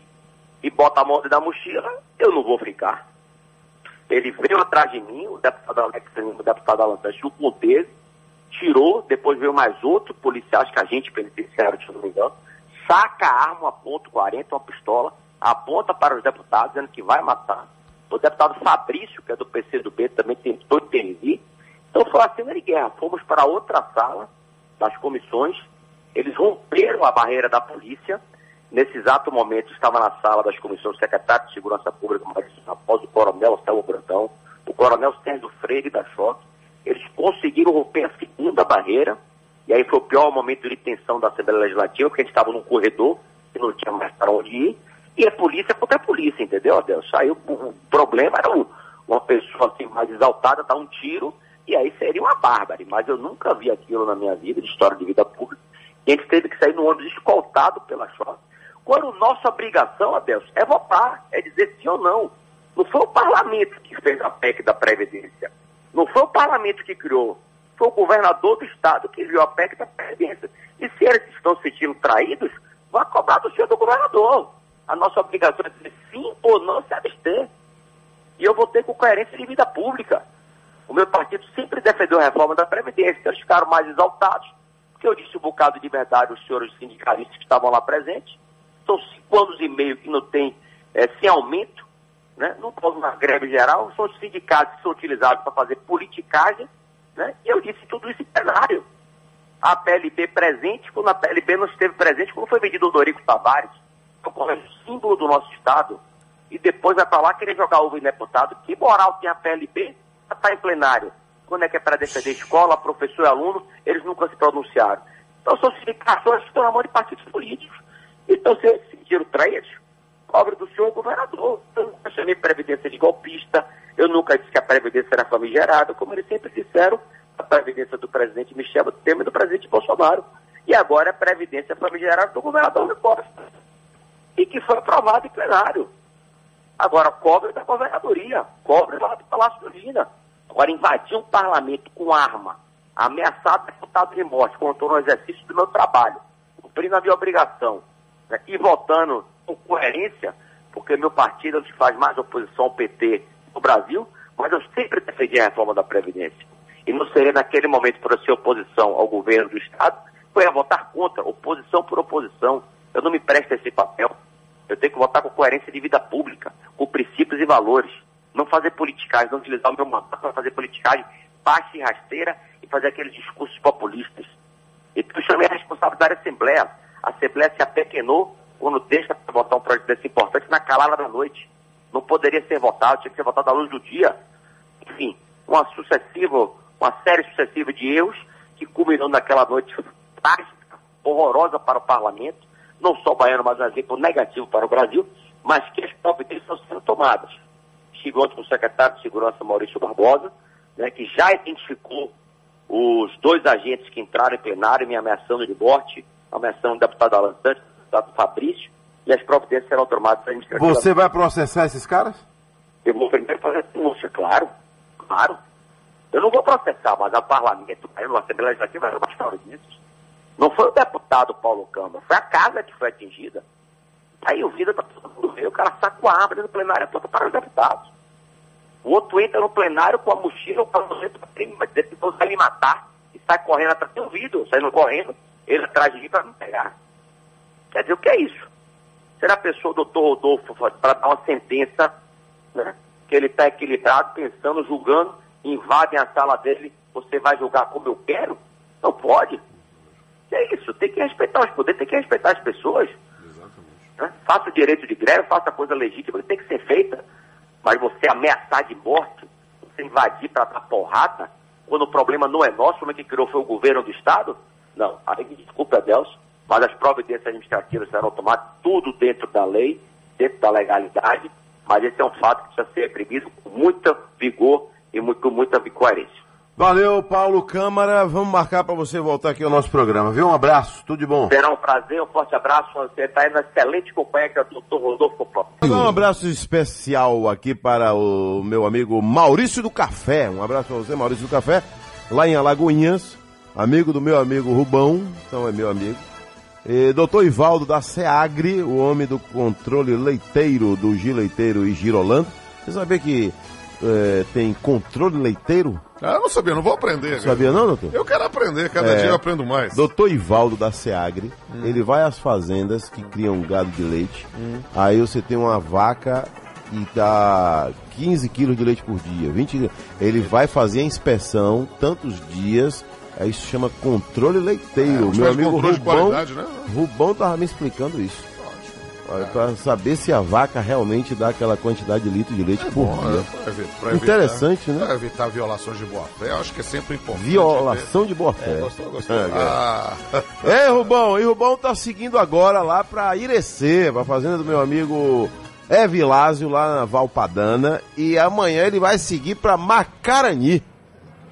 e bota a mão dentro da mochila, eu não vou ficar. Ele veio atrás de mim, o deputado Alex, o deputado Alan chutou dele, tirou, depois veio mais outro policial, acho que agente penitenciário, se não me engano, saca a arma, uma ponto 40, uma pistola, aponta para os deputados, dizendo que vai matar. O deputado Fabrício, que é do PCdoB, também tentou intervir. Então foi uma cena de guerra. Fomos para outra sala das comissões, eles romperam a barreira da polícia. Nesse exato momento, estava na sala das comissões o secretário de Segurança Pública, após o coronel Celso Brandão, o coronel Sérgio Freire da Choque. Eles conseguiram romper a segunda barreira, e aí foi o pior momento de tensão da Assembleia Legislativa, porque a gente estava num corredor e não tinha mais para onde ir. E é polícia contra polícia, entendeu, Adelson? Aí o, o problema era um- uma pessoa assim mais exaltada dar um tiro, e aí seria uma bárbara. Mas eu nunca vi aquilo na minha vida, de história de vida pública. E a gente teve que sair no ônibus escoltado pela choque. Quando nossa obrigação, Adelson, é votar, é dizer sim ou não. Não foi o parlamento que fez a PEC da Previdência. Não foi o parlamento que criou. Foi o governador do estado que criou a PEC da Previdência. E se eles estão se sentindo traídos, vá cobrar do senhor do governador. A nossa obrigação é dizer sim ou não se abster. E eu votei com coerência de vida pública. O meu partido sempre defendeu a reforma da Previdência, então eles ficaram mais exaltados, porque eu disse um bocado de verdade aos senhores sindicalistas que estavam lá presentes. São cinco anos e meio que não tem, é, sem aumento, né? não houve uma greve geral, são os sindicatos que são utilizados para fazer politicagem, né? e eu disse tudo isso em plenário. A PLB presente, quando a PLB não esteve presente, quando foi vendido o Dorico Tavares, que é o símbolo do nosso Estado, e depois vai para lá querer jogar ovo em deputado. Que moral tem a PLB para estar em plenário? Quando é que é para defender escola, professor e aluno, eles nunca se pronunciaram. Então são sindicações que estão na mão de partidos políticos. Então, se sentiram traídos, pobre do senhor governador. Eu nunca chamei Previdência de golpista, eu nunca disse que a Previdência era famigerada, como eles sempre disseram, a Previdência do presidente Michel Temer e do presidente Bolsonaro. E agora a Previdência famigerada do governador Costa. E que foi aprovado em plenário. Agora, cobre da governadoria, cobre lá do Palácio do Lina. Agora, invadir um parlamento com arma, ameaçar deputado de morte, estou no exercício do meu trabalho, cumprindo a minha obrigação, né, e votando com coerência, porque meu partido é o que faz mais oposição ao PT no Brasil, mas eu sempre defendi a reforma da Previdência. E não seria naquele momento para ser oposição ao governo do Estado, foi a votar contra, oposição por oposição. Eu não me presto esse papel. Eu tenho que votar com coerência de vida pública, com princípios e valores. Não fazer politicagem, não utilizar o meu mandato para fazer politicagem baixa e rasteira e fazer aqueles discursos populistas. Então eu chamei a responsabilidade da Assembleia. A Assembleia se apequenou quando deixa para votar um projeto desse importante na calada da noite. Não poderia ser votado, tinha que ser votado à luz do dia. Enfim, uma sucessiva, uma série sucessiva de erros que culminou naquela noite trágica, horrorosa para o parlamento, não só baiano, mas um exemplo negativo para o Brasil, mas que as providências estão sendo tomadas. Estive ontem com o secretário de Segurança, Maurício Barbosa, né, que já identificou os dois agentes que entraram em plenário me ameaçando de morte, ameaçando o deputado Alan Santos, o deputado Fabrício, e as providências serão tomadas administrativamente. Você vai processar esses caras? Eu vou primeiro fazer a denúncia, claro, claro. Eu não vou processar, mas a parlamento, a Assembleia Legislativa vai bastar disso. Não foi o deputado Paulo Câmara, foi a casa que foi atingida. Aí o vida para todo mundo ver, o cara saca a árvore no plenário toda para os deputados. O outro entra no plenário com a mochila, com a mochila para que vai me matar e sai correndo atrás. Um vídeo, saindo correndo, ele atrás de mim para me pegar. Quer dizer, o que é isso? Será a pessoa, o doutor Rodolfo, para dar uma sentença, né, que ele está equilibrado, pensando, julgando, invadem a sala dele, você vai julgar como eu quero? Não pode. É isso? Tem que respeitar os poderes, tem que respeitar as pessoas. Né? Faça o direito de greve, faça a coisa legítima que tem que ser feita. Mas você ameaçar de morte, você invadir para dar porrada, quando o problema não é nosso, como é que criou foi o governo do Estado? Não. Aí me desculpe, Adelson, mas as providências administrativas serão tomadas tudo dentro da lei, dentro da legalidade, mas esse é um fato que precisa ser reprimido com muita vigor e muito, com muita coerência. Valeu, Paulo Câmara. Vamos marcar para você voltar aqui ao nosso programa, viu? Um abraço, tudo de bom. Será um prazer, um forte abraço. Você está aí na excelente companhia que é o doutor Rodolfo. Um abraço especial aqui para o meu amigo Maurício do Café. Um abraço para você, Maurício do Café, lá em Alagoinhas, amigo do meu amigo Rubão, então é meu amigo. E doutor Ivaldo da SEAGRE, o homem do controle leiteiro do Giro Leiteiro e Girolando. Você sabia que é, tem controle leiteiro? Ah, eu não sabia, não vou aprender. Sabia não, doutor? Eu quero aprender, cada É. dia eu aprendo mais. Doutor Ivaldo da Seagre, Hum. ele vai às fazendas que criam gado de leite. Hum. Aí você tem uma vaca e dá 15 quilos de leite por dia. 20, ele vai fazer a inspeção tantos dias. Aí isso chama controle leiteiro. É, Meu amigo Rubão, né? Rubão tava me explicando isso. Para saber se a vaca realmente dá aquela quantidade de litro de leite por Bom, dia. é, pra evi- pra Interessante, evitar, né? Pra evitar violações de boa-fé, eu acho que é sempre importante. Violação de boa fé. É, gostou, gostou. É, é. Ah, É, Rubão, e Rubão tá seguindo agora lá pra Irecê, pra fazenda do meu amigo Evilásio, lá na Valpadana. E amanhã ele vai seguir pra Macarani.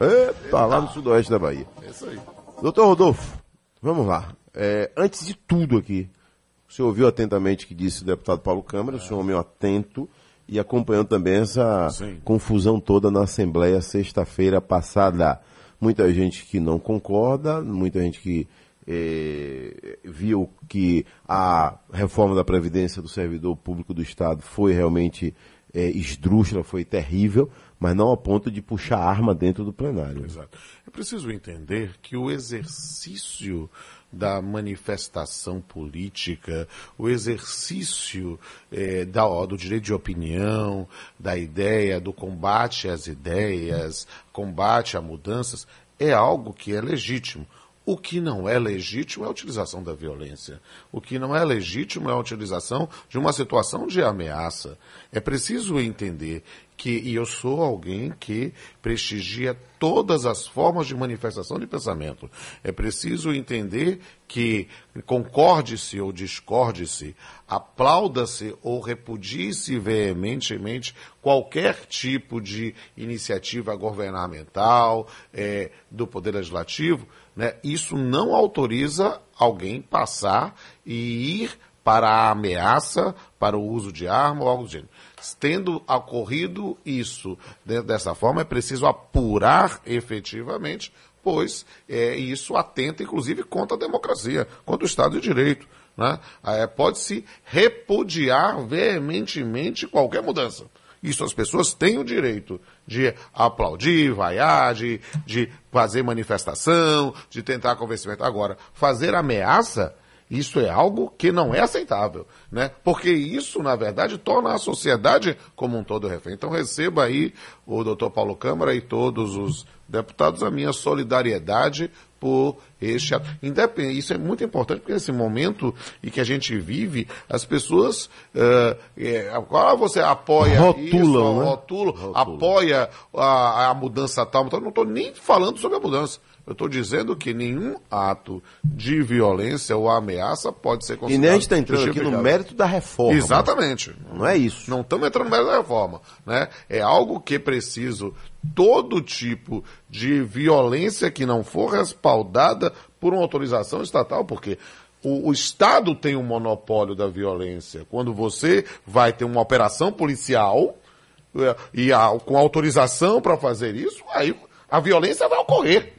Eita, lá no sudoeste da Bahia. é isso aí. Doutor Rodolfo, vamos lá. É, antes de tudo aqui, o senhor ouviu atentamente o que disse o deputado Paulo Câmara, o senhor é um homem atento e acompanhando também essa confusão toda na Assembleia sexta-feira passada. Muita gente que não concorda, muita gente que eh, viu que a reforma da Previdência do servidor público do Estado foi realmente é, esdrúxula, foi terrível, mas não ao ponto de puxar arma dentro do plenário. Exato. É preciso entender que o exercício da manifestação política, o exercício eh, da, do direito de opinião, da ideia, do combate às ideias, combate a mudanças, é algo que é legítimo. O que não é legítimo é a utilização da violência. O que não é legítimo é a utilização de uma situação de ameaça. É preciso entender que, e eu sou alguém que prestigia todas as formas de manifestação de pensamento. É preciso entender que concorde-se ou discorde-se, aplauda-se ou repudie-se veementemente qualquer tipo de iniciativa governamental, é, do Poder Legislativo, né? isso não autoriza alguém passar e ir para a ameaça, para o uso de arma ou algo do gênero. Tendo ocorrido isso dessa forma, é preciso apurar efetivamente, pois é, isso atenta, inclusive, contra a democracia, contra o Estado de Direito. Né? É, Pode-se repudiar veementemente qualquer mudança. Isso as pessoas têm o direito de aplaudir, vaiar, de, de fazer manifestação, de tentar convencimento. Agora, fazer ameaça isso é algo que não é aceitável, né? Porque isso, na verdade, torna a sociedade como um todo refém. Então receba aí o doutor Paulo Câmara e todos os deputados a minha solidariedade por este ato. Isso é muito importante porque nesse momento em que a gente vive, as pessoas uh, é, você apoia rotulam, isso, né? rotulam, apoia a, a mudança tal, então não estou nem falando sobre a mudança. Eu estou dizendo que nenhum ato de violência ou ameaça pode ser E considerado. nem a gente está entrando aqui no mérito da reforma. Exatamente. Não é isso. Não estamos entrando no mérito da reforma. Né? É algo que é preciso todo tipo de violência que não for respaldada por uma autorização estatal, porque o, o Estado tem um monopólio da violência. Quando você vai ter uma operação policial é, e a- com autorização para fazer isso, aí a violência vai ocorrer.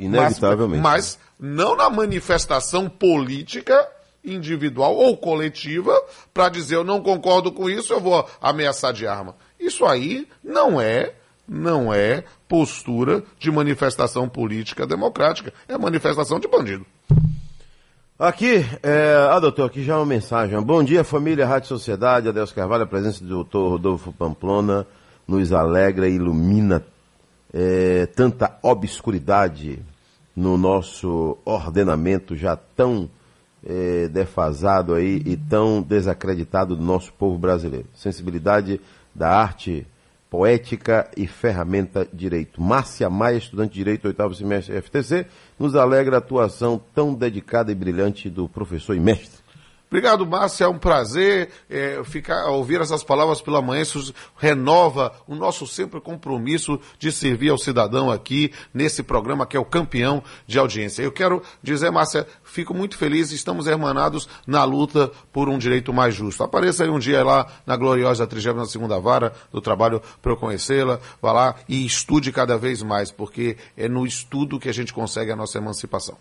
Inevitavelmente. Mas, mas não na manifestação política individual ou coletiva para dizer eu não concordo com isso, eu vou ameaçar de arma. Isso aí não é não é postura de manifestação política democrática, é manifestação de bandido. Aqui, é, ah, doutor, aqui já uma mensagem. Bom dia, família Rádio Sociedade, Adeus Carvalho, a presença do doutor Rodolfo Pamplona nos alegra e ilumina é, tanta obscuridade no nosso ordenamento já tão é, defasado aí e tão desacreditado do nosso povo brasileiro. Sensibilidade da arte poética e ferramenta direito. Márcia Maia, estudante de direito, oitavo semestre FTC, nos alegra a atuação tão dedicada e brilhante do professor e mestre. Obrigado, Márcia. É um prazer é, ficar, ouvir essas palavras pela manhã. Isso renova o nosso sempre compromisso de servir ao cidadão aqui nesse programa que é o campeão de audiência. Eu quero dizer, Márcia, fico muito feliz. Estamos hermanados na luta por um direito mais justo. Apareça aí um dia lá na gloriosa 32 segunda vara do trabalho para eu conhecê-la. Vá lá e estude cada vez mais, porque é no estudo que a gente consegue a nossa emancipação.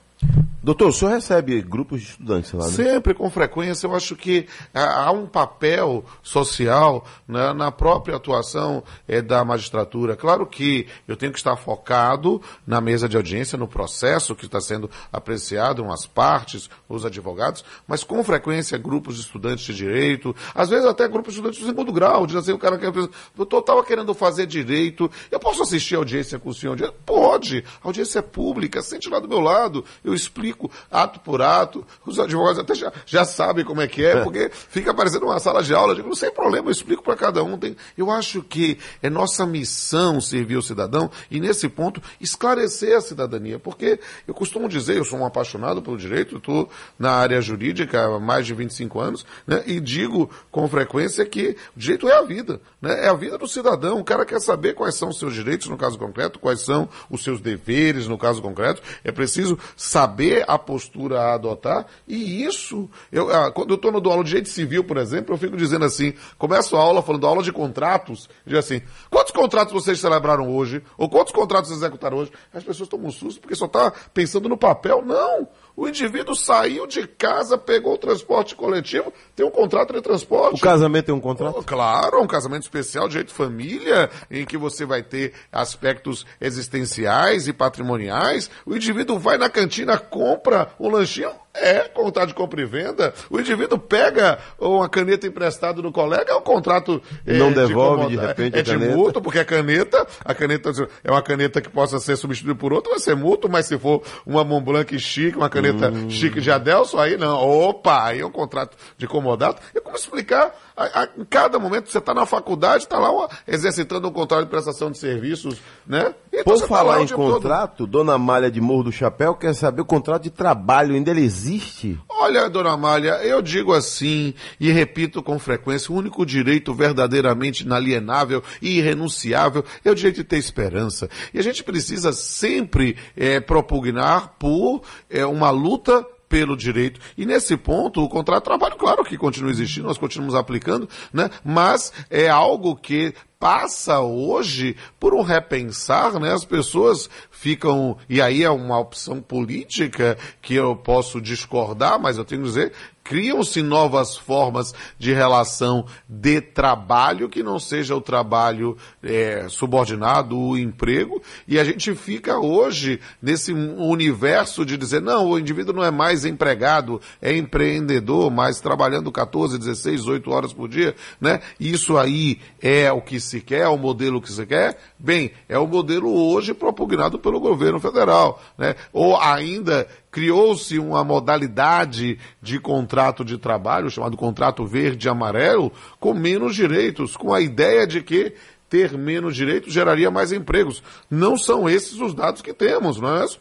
Doutor, o senhor recebe grupos de estudantes lá, né? Sempre com frequência, eu acho que há um papel social né, na própria atuação eh, da magistratura. Claro que eu tenho que estar focado na mesa de audiência, no processo que está sendo apreciado, as partes, os advogados, mas com frequência grupos de estudantes de direito, às vezes até grupos de estudantes de segundo grau, diz assim, o cara quer, doutor, estava querendo fazer direito, eu posso assistir a audiência com o senhor? Pode, a audiência é pública, sente lá do meu lado, eu explico ato por ato, os advogados até já, já sabem como é que é, porque fica parecendo uma sala de aula, eu digo, não sem problema, eu explico para cada um. Tem, eu acho que é nossa missão servir o cidadão e, nesse ponto, esclarecer a cidadania, porque eu costumo dizer, eu sou um apaixonado pelo direito, estou na área jurídica há mais de 25 anos, né, e digo com frequência que o direito é a vida, né, é a vida do cidadão, o cara quer saber quais são os seus direitos no caso concreto, quais são os seus deveres no caso concreto, é preciso saber a postura a adotar, e isso, eu, ah, quando eu estou no aula de direito civil, por exemplo, eu fico dizendo assim, começo a aula falando aula de contratos, e digo assim, quantos contratos vocês celebraram hoje? Ou quantos contratos executaram hoje? As pessoas tomam um susto porque só está pensando no papel. Não! O indivíduo saiu de casa, pegou o transporte coletivo, tem um contrato de transporte. O casamento tem um contrato? Claro, um casamento especial de família, em que você vai ter aspectos existenciais e patrimoniais. O indivíduo vai na cantina, compra um lanchinho, é contrato de compra e venda. O indivíduo pega uma caneta emprestada do colega, é um contrato. Não é, devolve, de, de repente, É a de caneta. mútuo, porque a caneta, a caneta é uma caneta que possa ser substituída por outra, vai ser mútuo, mas se for uma Mont Blanc chique, uma caneta Hum. chique de Adelson, aí não. Opa, aí é um contrato de comodato. E como explicar? A, a, em cada momento, você está na faculdade, está lá uma, exercitando um contrato de prestação de serviços, né? Então Por tá falar o em dia todo. contrato, Dona Malha de Morro do Chapéu quer saber o contrato de trabalho, ainda ele existe? Olha, dona Amália, eu digo assim e repito com frequência: o único direito verdadeiramente inalienável e irrenunciável é o direito de ter esperança. E a gente precisa sempre eh, propugnar por eh, uma luta pelo direito. E nesse ponto, o contrato de trabalho, claro que continua existindo, nós continuamos aplicando, né? Mas é algo que passa hoje por um repensar, né? As pessoas ficam, e aí é uma opção política que eu posso discordar, mas eu tenho que dizer, criam-se novas formas de relação de trabalho que não seja o trabalho é, subordinado, o emprego, e a gente fica hoje nesse universo de dizer, não, o indivíduo não é mais empregado, é empreendedor, mas trabalhando 14, 16, 18 horas por dia, né? Isso aí é o que se quer, é o modelo que se quer? Bem, é o modelo hoje propugnado pelo governo federal, né? Ou ainda criou-se uma modalidade de contrato de trabalho, chamado contrato verde e amarelo, com menos direitos, com a ideia de que ter menos direitos geraria mais empregos. Não são esses os dados que temos, não é isso?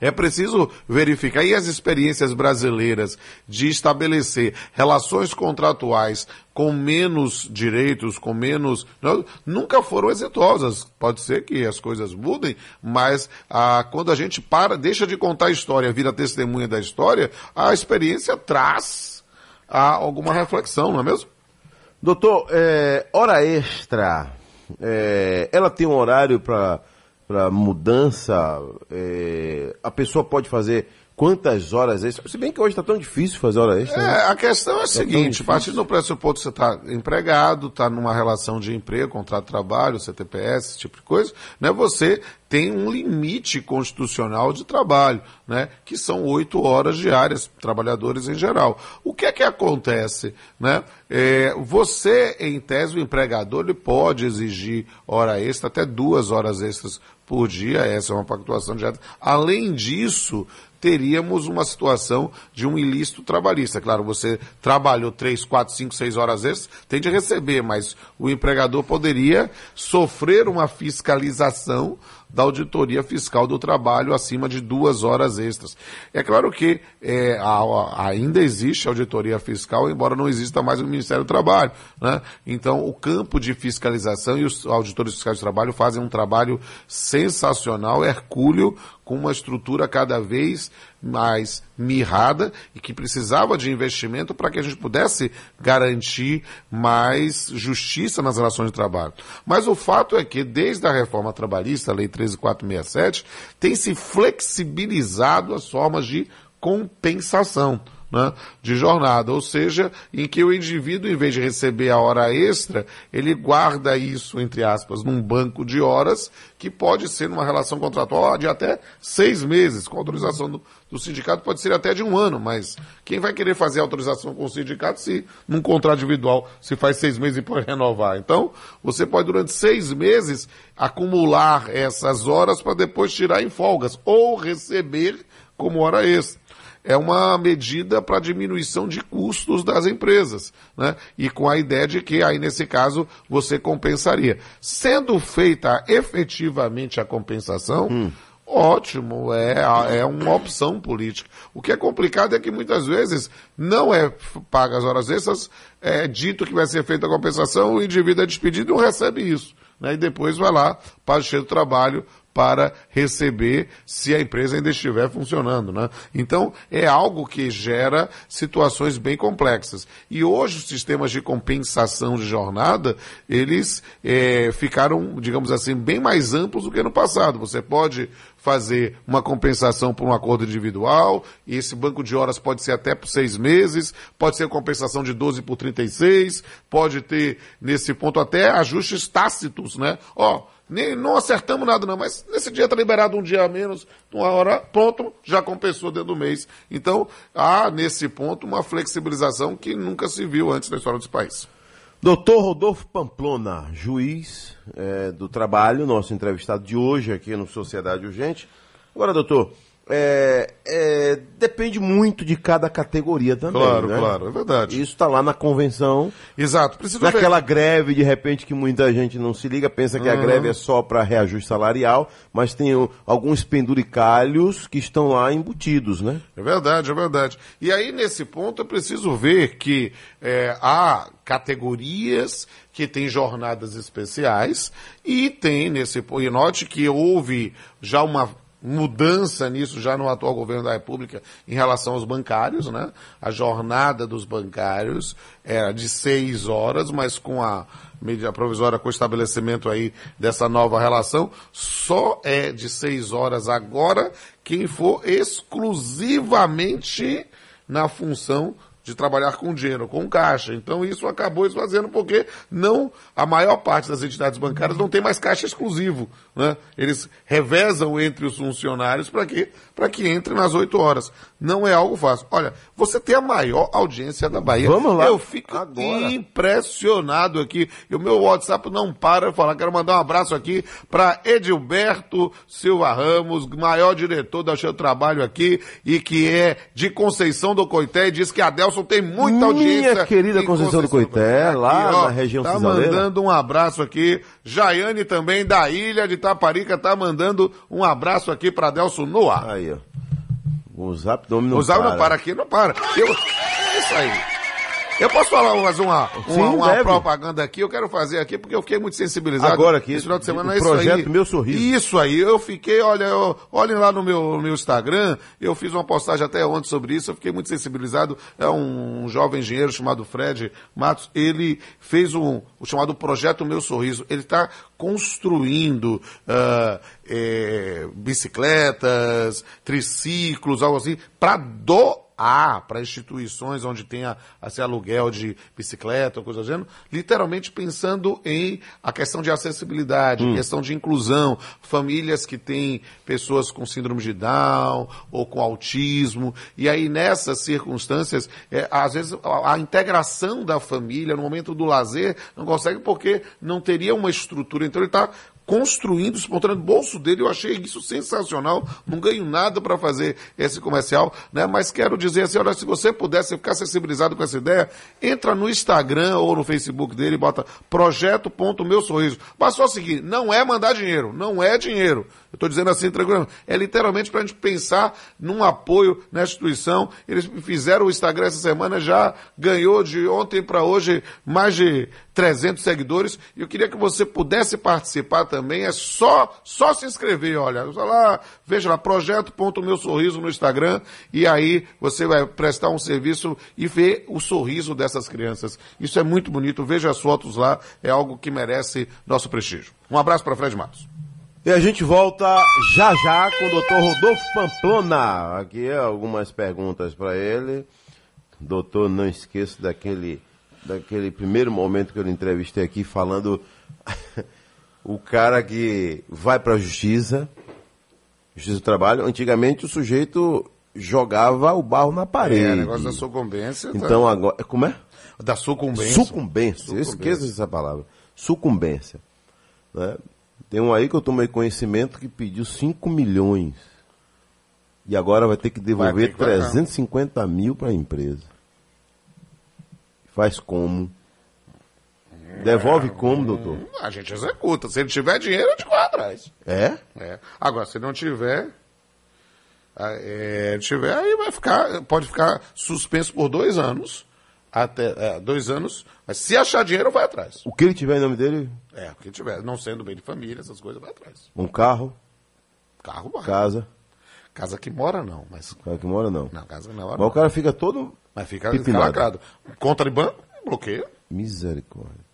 É preciso verificar. E as experiências brasileiras de estabelecer relações contratuais com menos direitos, com menos. não, nunca foram exitosas. Pode ser que as coisas mudem, mas ah, quando a gente para, deixa de contar a história, vira testemunha da história, a experiência traz ah, alguma reflexão, não é mesmo? Doutor, é, hora extra, é, ela tem um horário para mudança? É, a pessoa pode fazer quantas horas extras? Se bem que hoje está tão difícil fazer hora extra. né? É, a questão é a Tá seguinte, partindo do pressuposto que você está empregado, está numa relação de emprego, contrato de trabalho, CTPS, esse tipo de coisa, né, você tem um limite constitucional de trabalho, né, que são oito horas diárias, trabalhadores em geral. O que é que acontece? Né? É, você, em tese, o empregador ele pode exigir hora extra, até duas horas extras por dia, essa é uma pactuação direta. Além disso, teríamos uma situação de um ilícito trabalhista. Claro, você trabalhou três, quatro, cinco, seis horas extras, tem de receber, mas o empregador poderia sofrer uma fiscalização da auditoria fiscal do trabalho acima de duas horas extras. É claro que é, a- a- ainda existe auditoria fiscal, embora não exista mais o Ministério do Trabalho. Né? Então, o campo de fiscalização e os auditores fiscais do trabalho fazem um trabalho sensacional, hercúleo, com uma estrutura cada vez mais mirrada e que precisava de investimento para que a gente pudesse garantir mais justiça nas relações de trabalho. Mas o fato é que, desde a reforma trabalhista, a Lei 13467, tem se flexibilizado as formas de compensação. Né, de jornada, ou seja, em que o indivíduo, em vez de receber a hora extra, ele guarda isso, entre aspas, num banco de horas, que pode ser numa relação contratual de até seis meses, com autorização do, do sindicato, pode ser até de um ano, mas quem vai querer fazer autorização com o sindicato se num contrato individual se faz seis meses e pode renovar? Então, você pode durante seis meses acumular essas horas para depois tirar em folgas, ou receber como hora extra é uma medida para diminuição de custos das empresas, né? E com a ideia de que aí nesse caso você compensaria. Sendo feita efetivamente a compensação, ótimo, é, é uma opção política. O que é complicado é que muitas vezes não é paga as horas extras, é dito que vai ser feita a compensação, o indivíduo é despedido e não recebe isso. Né? E depois vai lá para o cheio do trabalho para receber se a empresa ainda estiver funcionando, né? Então, é algo que gera situações bem complexas. E hoje os sistemas de compensação de jornada, eles é, ficaram, digamos assim, bem mais amplos do que no passado. Você pode fazer uma compensação por um acordo individual, e esse banco de horas pode ser até por seis meses, pode ser compensação de 12 por 36, pode ter, nesse ponto, até ajustes tácitos, né? Ó, nem, não acertamos nada não, mas nesse dia está liberado um dia a menos, uma hora, pronto, já compensou dentro do mês. Então, há nesse ponto uma flexibilização que nunca se viu antes na história desse país. Doutor Rodolfo Pamplona, juiz é, do trabalho, nosso entrevistado de hoje aqui no Sociedade Urgente. Agora, doutor, é, é, depende muito de cada categoria também. Claro, né? claro, é verdade. Isso está lá na convenção. Exato. Precisa Naquela greve, de repente, que muita gente não se liga, pensa que a Uhum. greve é só para reajuste salarial, mas tem alguns penduricalhos que estão lá embutidos, né? É verdade, é verdade. E aí, nesse ponto, é preciso ver que é, há categorias que têm jornadas especiais e tem nesse ponto. E note que houve já uma mudança nisso já no atual governo da República em relação aos bancários, né? A jornada dos bancários era de seis horas, mas com a medida provisória com o estabelecimento aí dessa nova relação, só é de seis horas agora quem for exclusivamente na função de trabalhar com dinheiro, com caixa. Então isso acabou esvaziando porque não a maior parte das entidades bancárias não tem mais caixa exclusivo, né? Eles revezam entre os funcionários para quê? Para que entre nas oito horas. Não é algo fácil. Olha, você tem a maior audiência da Bahia. Vamos lá. Eu fico impressionado aqui. E o meu WhatsApp não para de falar. Quero mandar um abraço aqui para Edilberto Silva Ramos, maior diretor da Seu Trabalho aqui e que é de Conceição do Coité e diz que a Delson tem muita Minha audiência. querida em Conceição do Coité, lá Aqui, ó, na região Tá cisaleira. mandando um abraço aqui. Jaiane também da ilha de Taparica tá mandando um abraço aqui para Delson no ar. Aí, ó. O Zap não o Zap para. não para aqui, não para. Eu, é isso aí. Eu posso falar mais uma, Sim, uma, uma deve. propaganda aqui? Eu quero fazer aqui porque eu fiquei muito sensibilizado. Agora aqui, esse final de semana é isso projeto aí. Meu Sorriso. Isso aí, eu fiquei, olha, eu, olhem lá no meu, no meu Instagram, eu fiz uma postagem até ontem sobre isso, eu fiquei muito sensibilizado. É um jovem engenheiro chamado Fred Matos, ele fez um, o chamado Projeto Meu Sorriso. Ele está construindo eh, bicicletas, triciclos, algo assim, para doar para instituições onde tenha esse aluguel de bicicleta ou coisa do gênero, literalmente pensando em a questão de acessibilidade, Hum. questão de inclusão, famílias que têm pessoas com síndrome de Down ou com autismo, e aí nessas circunstâncias, é, às vezes a, a integração da família no momento do lazer não consegue porque não teria uma estrutura, então ele está construindo, espontâneo do bolso dele. Eu achei isso sensacional. Não ganho nada para fazer esse comercial, né? Mas quero dizer assim, olha, se você pudesse ficar sensibilizado com essa ideia, entra no Instagram ou no Facebook dele e bota projeto.meu sorriso. Mas só seguir, não é mandar dinheiro, não é dinheiro. Eu estou dizendo assim tranquilamente. É literalmente para a gente pensar num apoio na instituição. Eles fizeram o Instagram essa semana, já ganhou de ontem para hoje mais de 300 seguidores. E eu queria que você pudesse participar também. É só, só se inscrever, olha. Lá, veja lá, projeto.meu sorriso no Instagram. E aí você vai prestar um serviço e ver o sorriso dessas crianças. Isso é muito bonito. Veja as fotos lá. É algo que merece nosso prestígio. Um abraço para Fred Matos. E a gente volta já já com o doutor Rodolfo Pamplona. Aqui algumas perguntas para ele. Doutor, não esqueça daquele, daquele primeiro momento que eu entrevistei aqui falando o cara que vai para a justiça, justiça do trabalho. Antigamente o sujeito jogava o barro na parede. É, negócio da sucumbência. tá? Então agora, como é? Da sucumbência. Sucumbência. Eu esqueço essa palavra. Sucumbência. Né? Tem um aí que eu tomei conhecimento que pediu 5 milhões. E agora vai ter que devolver ter que pagar. 350 mil para a empresa. Faz como? Devolve como, doutor? A gente executa. Se ele tiver dinheiro, a gente corre atrás. É? É. Agora, se não tiver, ah, é, tiver, aí vai ficar, pode ficar suspenso por dois anos. Até é, dois anos, mas se achar dinheiro, vai atrás. O que ele tiver em nome dele? É, o que tiver, não sendo bem de família, essas coisas, vai atrás. Um carro? Carro vai. Casa. Casa que mora não, mas... Cara que mora não. Não, casa na hora Mas o cara fica todo Mas fica lacrado. Conta de banco, bloqueia. Misericórdia.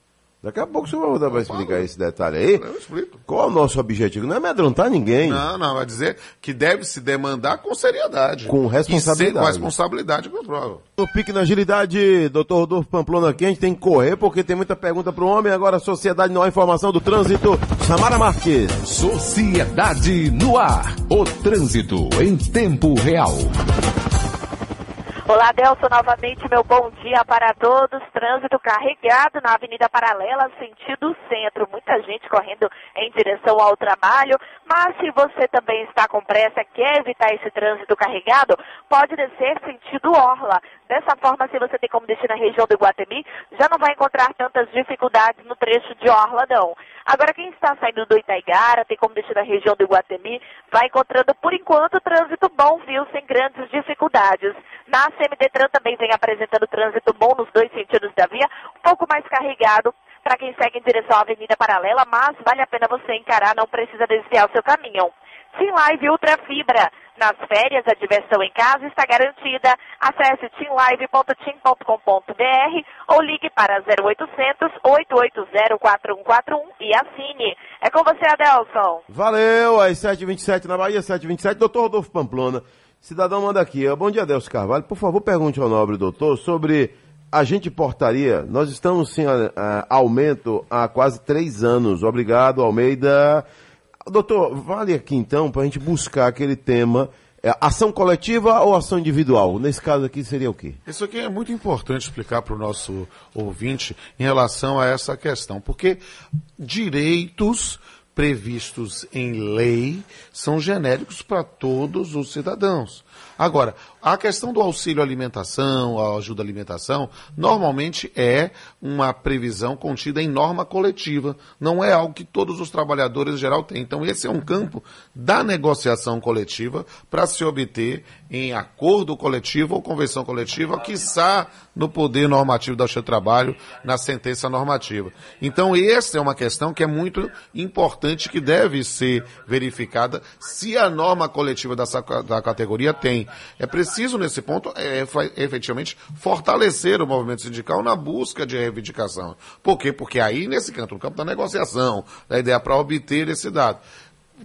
Daqui a pouco o senhor vai voltar para explicar esse detalhe aí. Eu explico. Qual é o nosso objetivo? Não é amedrontar ninguém. Não, não, vai dizer que deve se demandar com seriedade. Com E ser responsabilidade. com responsabilidade e controle. No pique na agilidade, doutor Rodolfo Pamplona aqui, a gente tem que correr porque tem muita pergunta pro homem. Agora sociedade não há informação do trânsito. Samara Marques. Sociedade no ar. O trânsito em tempo real. Olá, Delson, novamente meu bom dia para todos. Trânsito carregado na Avenida Paralela, sentido centro. Muita gente correndo em direção ao trabalho. Mas se você também está com pressa, quer evitar esse trânsito carregado, pode descer sentido Orla. Dessa forma, se você tem como descer na região do Iguatemi, já não vai encontrar tantas dificuldades no trecho de Orla, não. Agora, quem está saindo do Itaigara, tem como descer na região do Iguatemi, vai encontrando, por enquanto, trânsito bom, viu, sem grandes dificuldades. Na CMDTran também vem apresentando trânsito bom nos dois sentidos da via, um pouco mais carregado para quem segue em direção à Avenida Paralela, mas vale a pena você encarar, não precisa desviar o seu caminho. Sim Live Ultra Fibra. Nas férias, a diversão em casa está garantida. Acesse teamlive.tim.com.br ou ligue para 0800 880 4141 e assine. É com você, Adelson. Valeu, às 7h27 na Bahia, 7h27. Doutor Rodolfo Pamplona. Cidadão manda aqui. ó. Bom dia, Adelso Carvalho. Por favor, pergunte ao nobre doutor sobre agente portaria. Nós estamos sem aumento há quase três anos. Obrigado, Almeida. Doutor, vale aqui então para a gente buscar aquele tema. é, ação coletiva ou ação individual? Nesse caso aqui seria o quê? Isso aqui é muito importante explicar para o nosso ouvinte em relação a essa questão, porque direitos previstos em lei são genéricos para todos os cidadãos. Agora, a questão do auxílio alimentação, a ajuda à alimentação, normalmente é uma previsão contida em norma coletiva. Não é algo que todos os trabalhadores em geral têm. Então, esse é um campo da negociação coletiva para se obter em acordo coletivo ou convenção coletiva, quiçá no poder normativo da do Trabalho, na sentença normativa. Então, essa é uma questão que é muito importante, que deve ser verificada se a norma coletiva dessa, da categoria tem. É preciso, nesse ponto, é, efetivamente fortalecer o movimento sindical na busca de reivindicação. Por quê? Porque aí, nesse campo, no campo da negociação, da ideia para obter esse dado.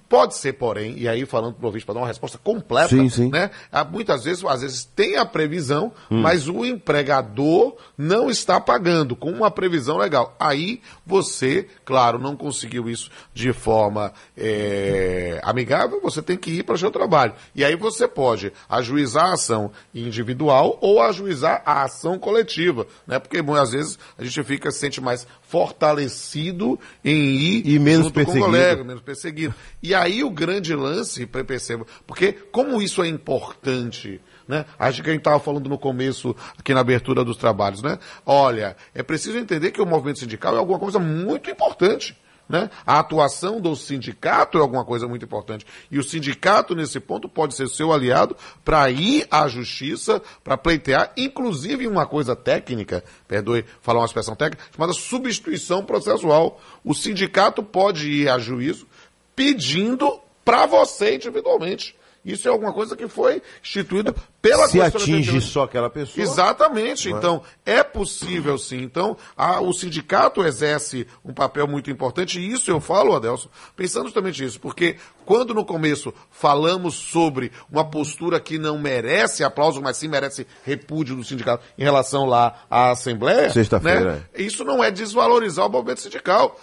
Pode ser, porém, e aí falando para o ouvinte para dar uma resposta completa, Sim, sim. né? Ah, Muitas vezes, às vezes tem a previsão, Hum. mas o empregador não está pagando com uma previsão legal. Aí você, claro, não conseguiu isso de forma eh, amigável, você tem que ir para o seu trabalho. E aí você pode ajuizar a ação individual ou ajuizar a ação coletiva, né? Porque muitas vezes a gente fica se sente mais fortalecido em ir E menos junto com o perseguido. colega, menos perseguido. E aí o grande lance, perceba, porque como isso é importante, né? Acho que a gente estava falando no começo, aqui na abertura dos trabalhos, né? Olha, é preciso entender que o movimento sindical é alguma coisa muito importante. Né? A atuação do sindicato é alguma coisa muito importante. E o sindicato, nesse ponto, pode ser seu aliado para ir à justiça, para pleitear, inclusive uma coisa técnica, perdoe falar uma expressão técnica, chamada substituição processual. O sindicato pode ir a juízo pedindo para você individualmente. Isso é alguma coisa que foi instituído pela Se atinge 88. só aquela pessoa. Exatamente. É? Então, é possível sim. Então, a- o sindicato exerce um papel muito importante, e isso eu falo, Adelson, pensando justamente nisso, porque quando no começo falamos sobre uma postura que não merece aplauso, mas sim merece repúdio do sindicato em relação lá à Assembleia, Sexta-feira, né? isso não é desvalorizar o movimento sindical.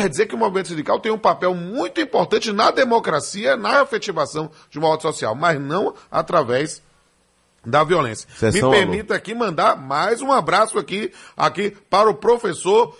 É dizer que o movimento sindical tem um papel muito importante na democracia, na efetivação de uma ordem social, mas não através da violência. Sessão, Me alô. permita aqui mandar mais um abraço aqui, aqui para o professor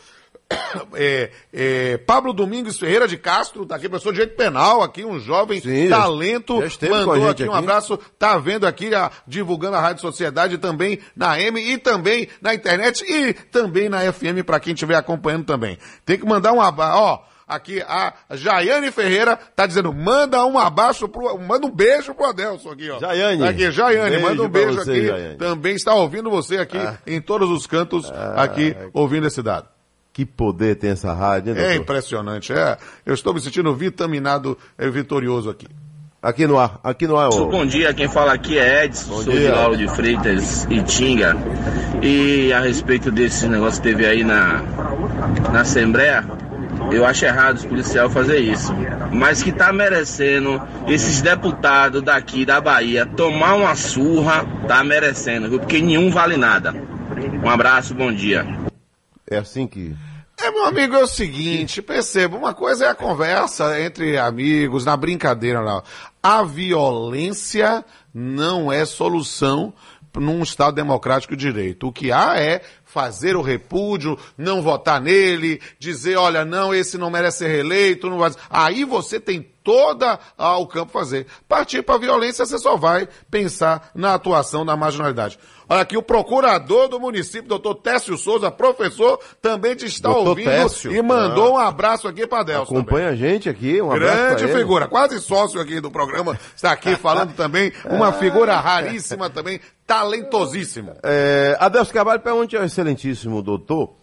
é, é, Pablo Domingos Ferreira de Castro, tá aqui, professor de direito penal, aqui um jovem Sim, talento, mandou gente aqui um aqui. abraço, tá vendo aqui, a- divulgando a Rádio Sociedade também na M e também na internet e também na FM para quem estiver acompanhando também. Tem que mandar um abraço, ó, aqui a Jaiane Ferreira tá dizendo, manda um abraço pro, manda um beijo pro Adelson aqui, ó. Jaiane. Tá aqui, Jaiane, Beijo manda um beijo você, aqui. Jaiane. Também está ouvindo você aqui em todos os cantos, aqui, ouvindo esse dado. Que poder tem essa rádio, hein, É doutor? impressionante, é. Eu estou me sentindo vitaminado, é, vitorioso aqui. Aqui no ar, aqui no ar, ó. Bom dia, quem fala aqui é Edson, Bom sou dia. de Lauro de Freitas e Tinga. E a respeito desse negócio que teve aí na, na Assembleia, eu acho errado os policiais fazer isso. Mas que tá merecendo esses deputados daqui da Bahia tomar uma surra, tá merecendo, viu? Porque nenhum vale nada. Um abraço, bom dia. É assim que. É, meu amigo, é o seguinte, perceba, uma coisa é a conversa entre amigos, na brincadeira lá. A violência não é solução num Estado democrático de direito. O que há é fazer o repúdio, não votar nele, dizer, olha, não, esse não merece ser reeleito, não vai... Aí você tem toda ah, o campo fazer. Partir para a violência, você só vai pensar na atuação da marginalidade. Olha aqui, o procurador do município, doutor Técio Souza, professor, também te está Doutor ouvindo Técio. e mandou Ah. um abraço aqui para Delcio. Acompanha a gente aqui, um abraço Grande figura, quase sócio aqui do programa, está aqui falando também, uma figura raríssima também, talentosíssima. É, Adelso Carvalho pergunta ao excelentíssimo doutor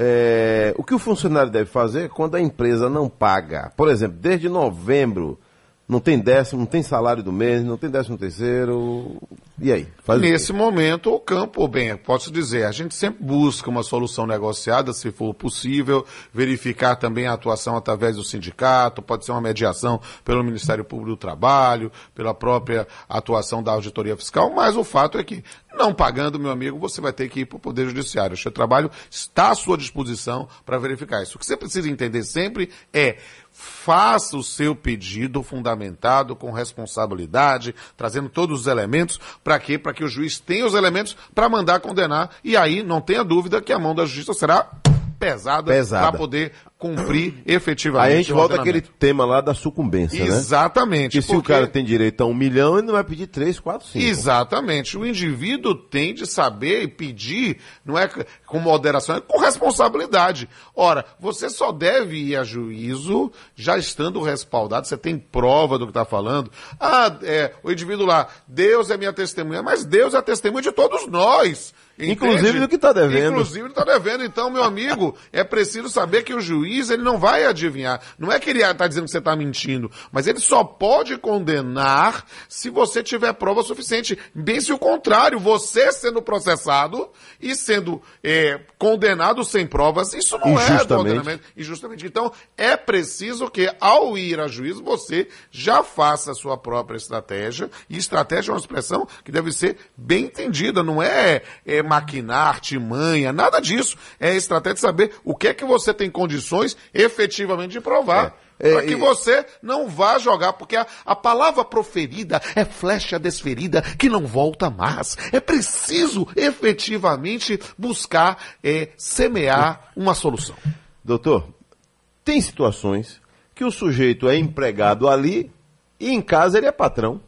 é, o que o funcionário deve fazer quando a empresa não paga. Por exemplo, desde novembro não tem décimo, não tem salário do mês, não tem décimo terceiro. E aí? Nesse momento, o campo, bem, posso dizer, a gente sempre busca uma solução negociada, se for possível, verificar também a atuação através do sindicato, pode ser uma mediação pelo Ministério Público do Trabalho, pela própria atuação da auditoria fiscal, mas o fato é que, não pagando, meu amigo, você vai ter que ir para o Poder Judiciário. O seu trabalho está à sua disposição para verificar isso. O que você precisa entender sempre é faça o seu pedido fundamentado com responsabilidade, trazendo todos os elementos, para quê? Para que o juiz tenha os elementos para mandar condenar, e aí não tenha dúvida que a mão da justiça será pesada, Pesada. para poder cumprir efetivamente. Aí a gente o volta àquele tema lá da sucumbência, né? Exatamente. Que se o cara tem direito a um milhão, ele não vai pedir três, quatro, cinco. Exatamente. O indivíduo tem de saber e pedir, não é com moderação, é com responsabilidade. Ora, você só deve ir a juízo já estando respaldado, você tem prova do que está falando. Ah, é, o indivíduo lá, Deus é minha testemunha, mas Deus é a testemunha de todos nós. entende? Inclusive do que tá devendo. Inclusive do que está devendo. Então, meu amigo, é preciso saber que o juiz, ele não vai adivinhar. Não é que ele está dizendo que você está mentindo, mas ele só pode condenar se você tiver prova suficiente. Bem se o contrário, você sendo processado e sendo é, condenado sem provas, isso não é condenamento. Injustamente. Então, é preciso que, ao ir a juízo, você já faça a sua própria estratégia. E estratégia é uma expressão que deve ser bem entendida, não é, é maquinar, artimanha, nada disso. É estratégia de saber o que é que você tem condições efetivamente de provar. É, para que e- você não vá jogar, porque a, a palavra proferida é flecha desferida que não volta mais. É preciso efetivamente buscar é, semear uma solução. Doutor, tem situações que o sujeito é empregado ali e em casa ele é patrão.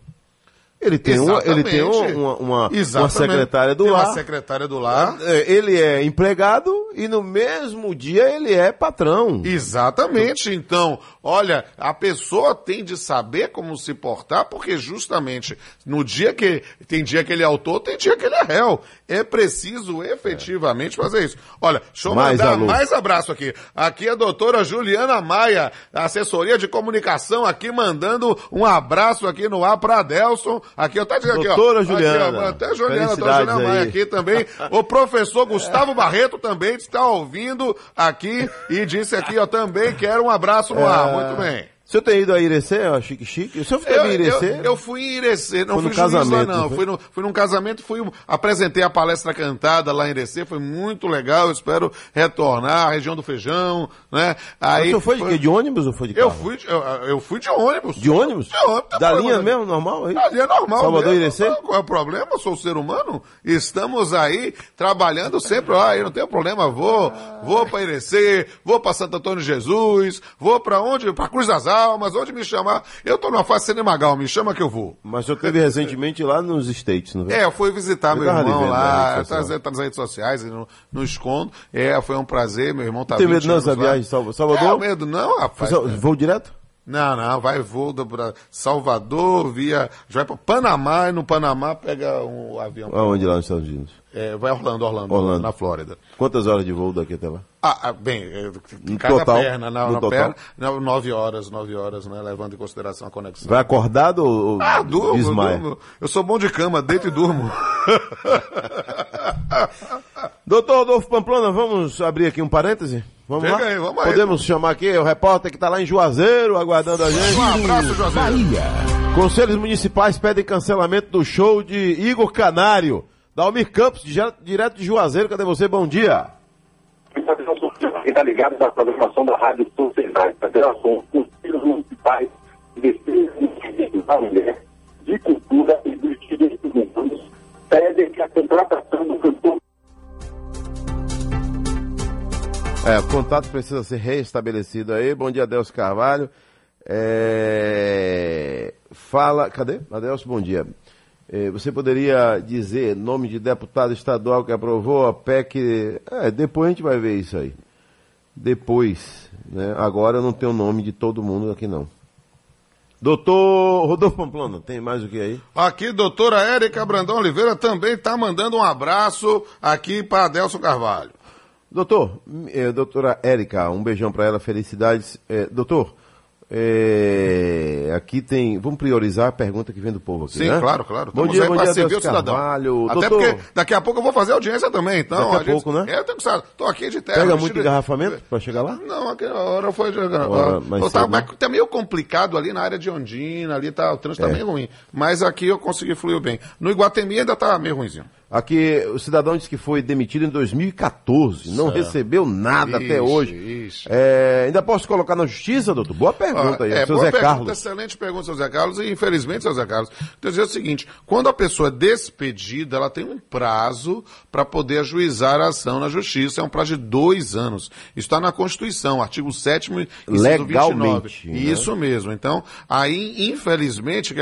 Ele tem, uma, ele tem uma, uma, uma- Exatamente. secretária do Tem lar. Uma secretária do lar. É, Ele é empregado e no mesmo dia ele é patrão. Exatamente. Então, olha, a pessoa tem de saber como se portar, porque justamente no dia que tem dia que ele é autor, tem dia que ele é réu. É preciso efetivamente fazer isso. Olha, deixa eu Mais mandar alô. mais abraço aqui. Aqui é a doutora Juliana Maia, da assessoria de comunicação, aqui mandando um abraço aqui no ar para Adelson. Aqui, eu tá dizendo aqui, ó. Doutora Aqui, ó, Juliana. até Juliana, doutora Juliana Maia aí. aqui também. O professor Gustavo Barreto também está ouvindo aqui e disse aqui, ó, também quero um abraço no ar. Muito bem. O senhor tem ido a Irecê, ó, chique chique? O senhor Eu, teve em Irecê? eu, eu fui em Irecê, não Foi no fui lá casamento, não, não foi? fui, no, fui num casamento, fui, apresentei a palestra cantada lá em Irecê, foi muito legal, eu espero retornar, à região do Feijão, né? Aí o senhor foi de quê? De ônibus ou foi de Eu carro? fui, de- eu, eu fui de ônibus. De ônibus? De ônibus. tá Da linha mesmo, normal? Aí? Da linha normal Salvador mesmo. Irecê? Qual é o problema? Eu sou ser humano. Estamos aí trabalhando sempre. Ah, eu não tenho problema. Vou, vou para Irecê, vou para Santo Antônio Jesus, vou para onde? Para Cruz das Almas, onde me chamar. Eu tô numa fase Cinemagal, me chama que eu vou. Mas senhor teve recentemente lá nos States, não foi? É, eu fui visitar Eu meu irmão lá, tá, tá nas redes sociais, não, não escondo. É, foi um prazer, meu irmão tá Não tem medo 20 não lá. viagem Salvador? É, medo não, rapaz. Voo direto? Não, não, vai voo para Salvador, via. Já vai para Panamá e no Panamá pega um avião. Aonde lá nos Estados Unidos? É, vai Orlando, Orlando, Orlando. na Flórida. Quantas horas de voo daqui até lá? Ah, ah, bem, é, No cada total, perna, na, no na total. perna, não, nove horas, nove horas, né, levando em consideração a conexão. Vai acordado ou Ah, durmo, durmo. Eu sou bom de cama, deito e durmo. Doutor Adolfo Pamplona, vamos abrir aqui um parêntese? Vamos Chega lá? aí, vamos aí. Podemos chamar aqui o repórter que está lá em Juazeiro, aguardando a gente. Um abraço, Juazeiro. Conselhos municipais pedem cancelamento do show de Igor Canário. Dalmir Campos, dire- direto de Juazeiro, cadê você? Bom dia. Quem está ligado na programação da Rádio Sociedade, Federação Conselhos Municipais de Defesa da Mulher, de Cultura e dos Direitos Humanos pedem que a contratação do cantor É, o contato precisa ser reestabelecido aí. Bom dia, Adelso Carvalho. É, Fala, cadê? Adelso, bom dia. É, Você poderia dizer nome de deputado estadual que aprovou a PEC? É, depois a gente vai ver isso aí. Depois, né? Agora eu não tenho o nome de todo mundo aqui não. Doutor Rodolfo Pamplona, tem mais o que aí? Aqui, doutora Érica Brandão Oliveira também está mandando um abraço aqui para Adelson Carvalho. Doutor, eh, doutora Érica, um beijão para ela, felicidades. Eh, doutor, eh, aqui tem. Vamos priorizar a pergunta que vem do povo aqui, Sim, né? claro, claro. Bom Estamos dia, aí bom para dia, servir o cidadão. Carvalho. Até doutor, porque daqui a pouco eu vou fazer audiência também, então. Daqui a gente- pouco, né? É, eu tenho que. Tô aqui de terra. pega muito engarrafamento para chegar lá? Não, aquela hora foi. Hora mais tá, cedo, né? mas tá meio complicado ali na área de Ondina, ali tá, o trânsito É. tá meio ruim. Mas aqui eu consegui fluir bem. No Iguatemi ainda tá meio ruimzinho. Aqui, o cidadão disse que foi demitido em 2014, não Certo. recebeu nada até Ixi, hoje. ixi. É, ainda posso colocar na justiça, doutor? Boa pergunta aí, é, seu boa Zé pergunta, Carlos. excelente pergunta, seu Zé Carlos, e infelizmente, seu Zé Carlos, quer dizer o seguinte, quando a pessoa é despedida, ela tem um prazo para poder ajuizar a ação na justiça, é um prazo de dois anos. Isso está na Constituição, artigo 7 inciso Legalmente, 29. né? Isso mesmo. Então, aí, infelizmente,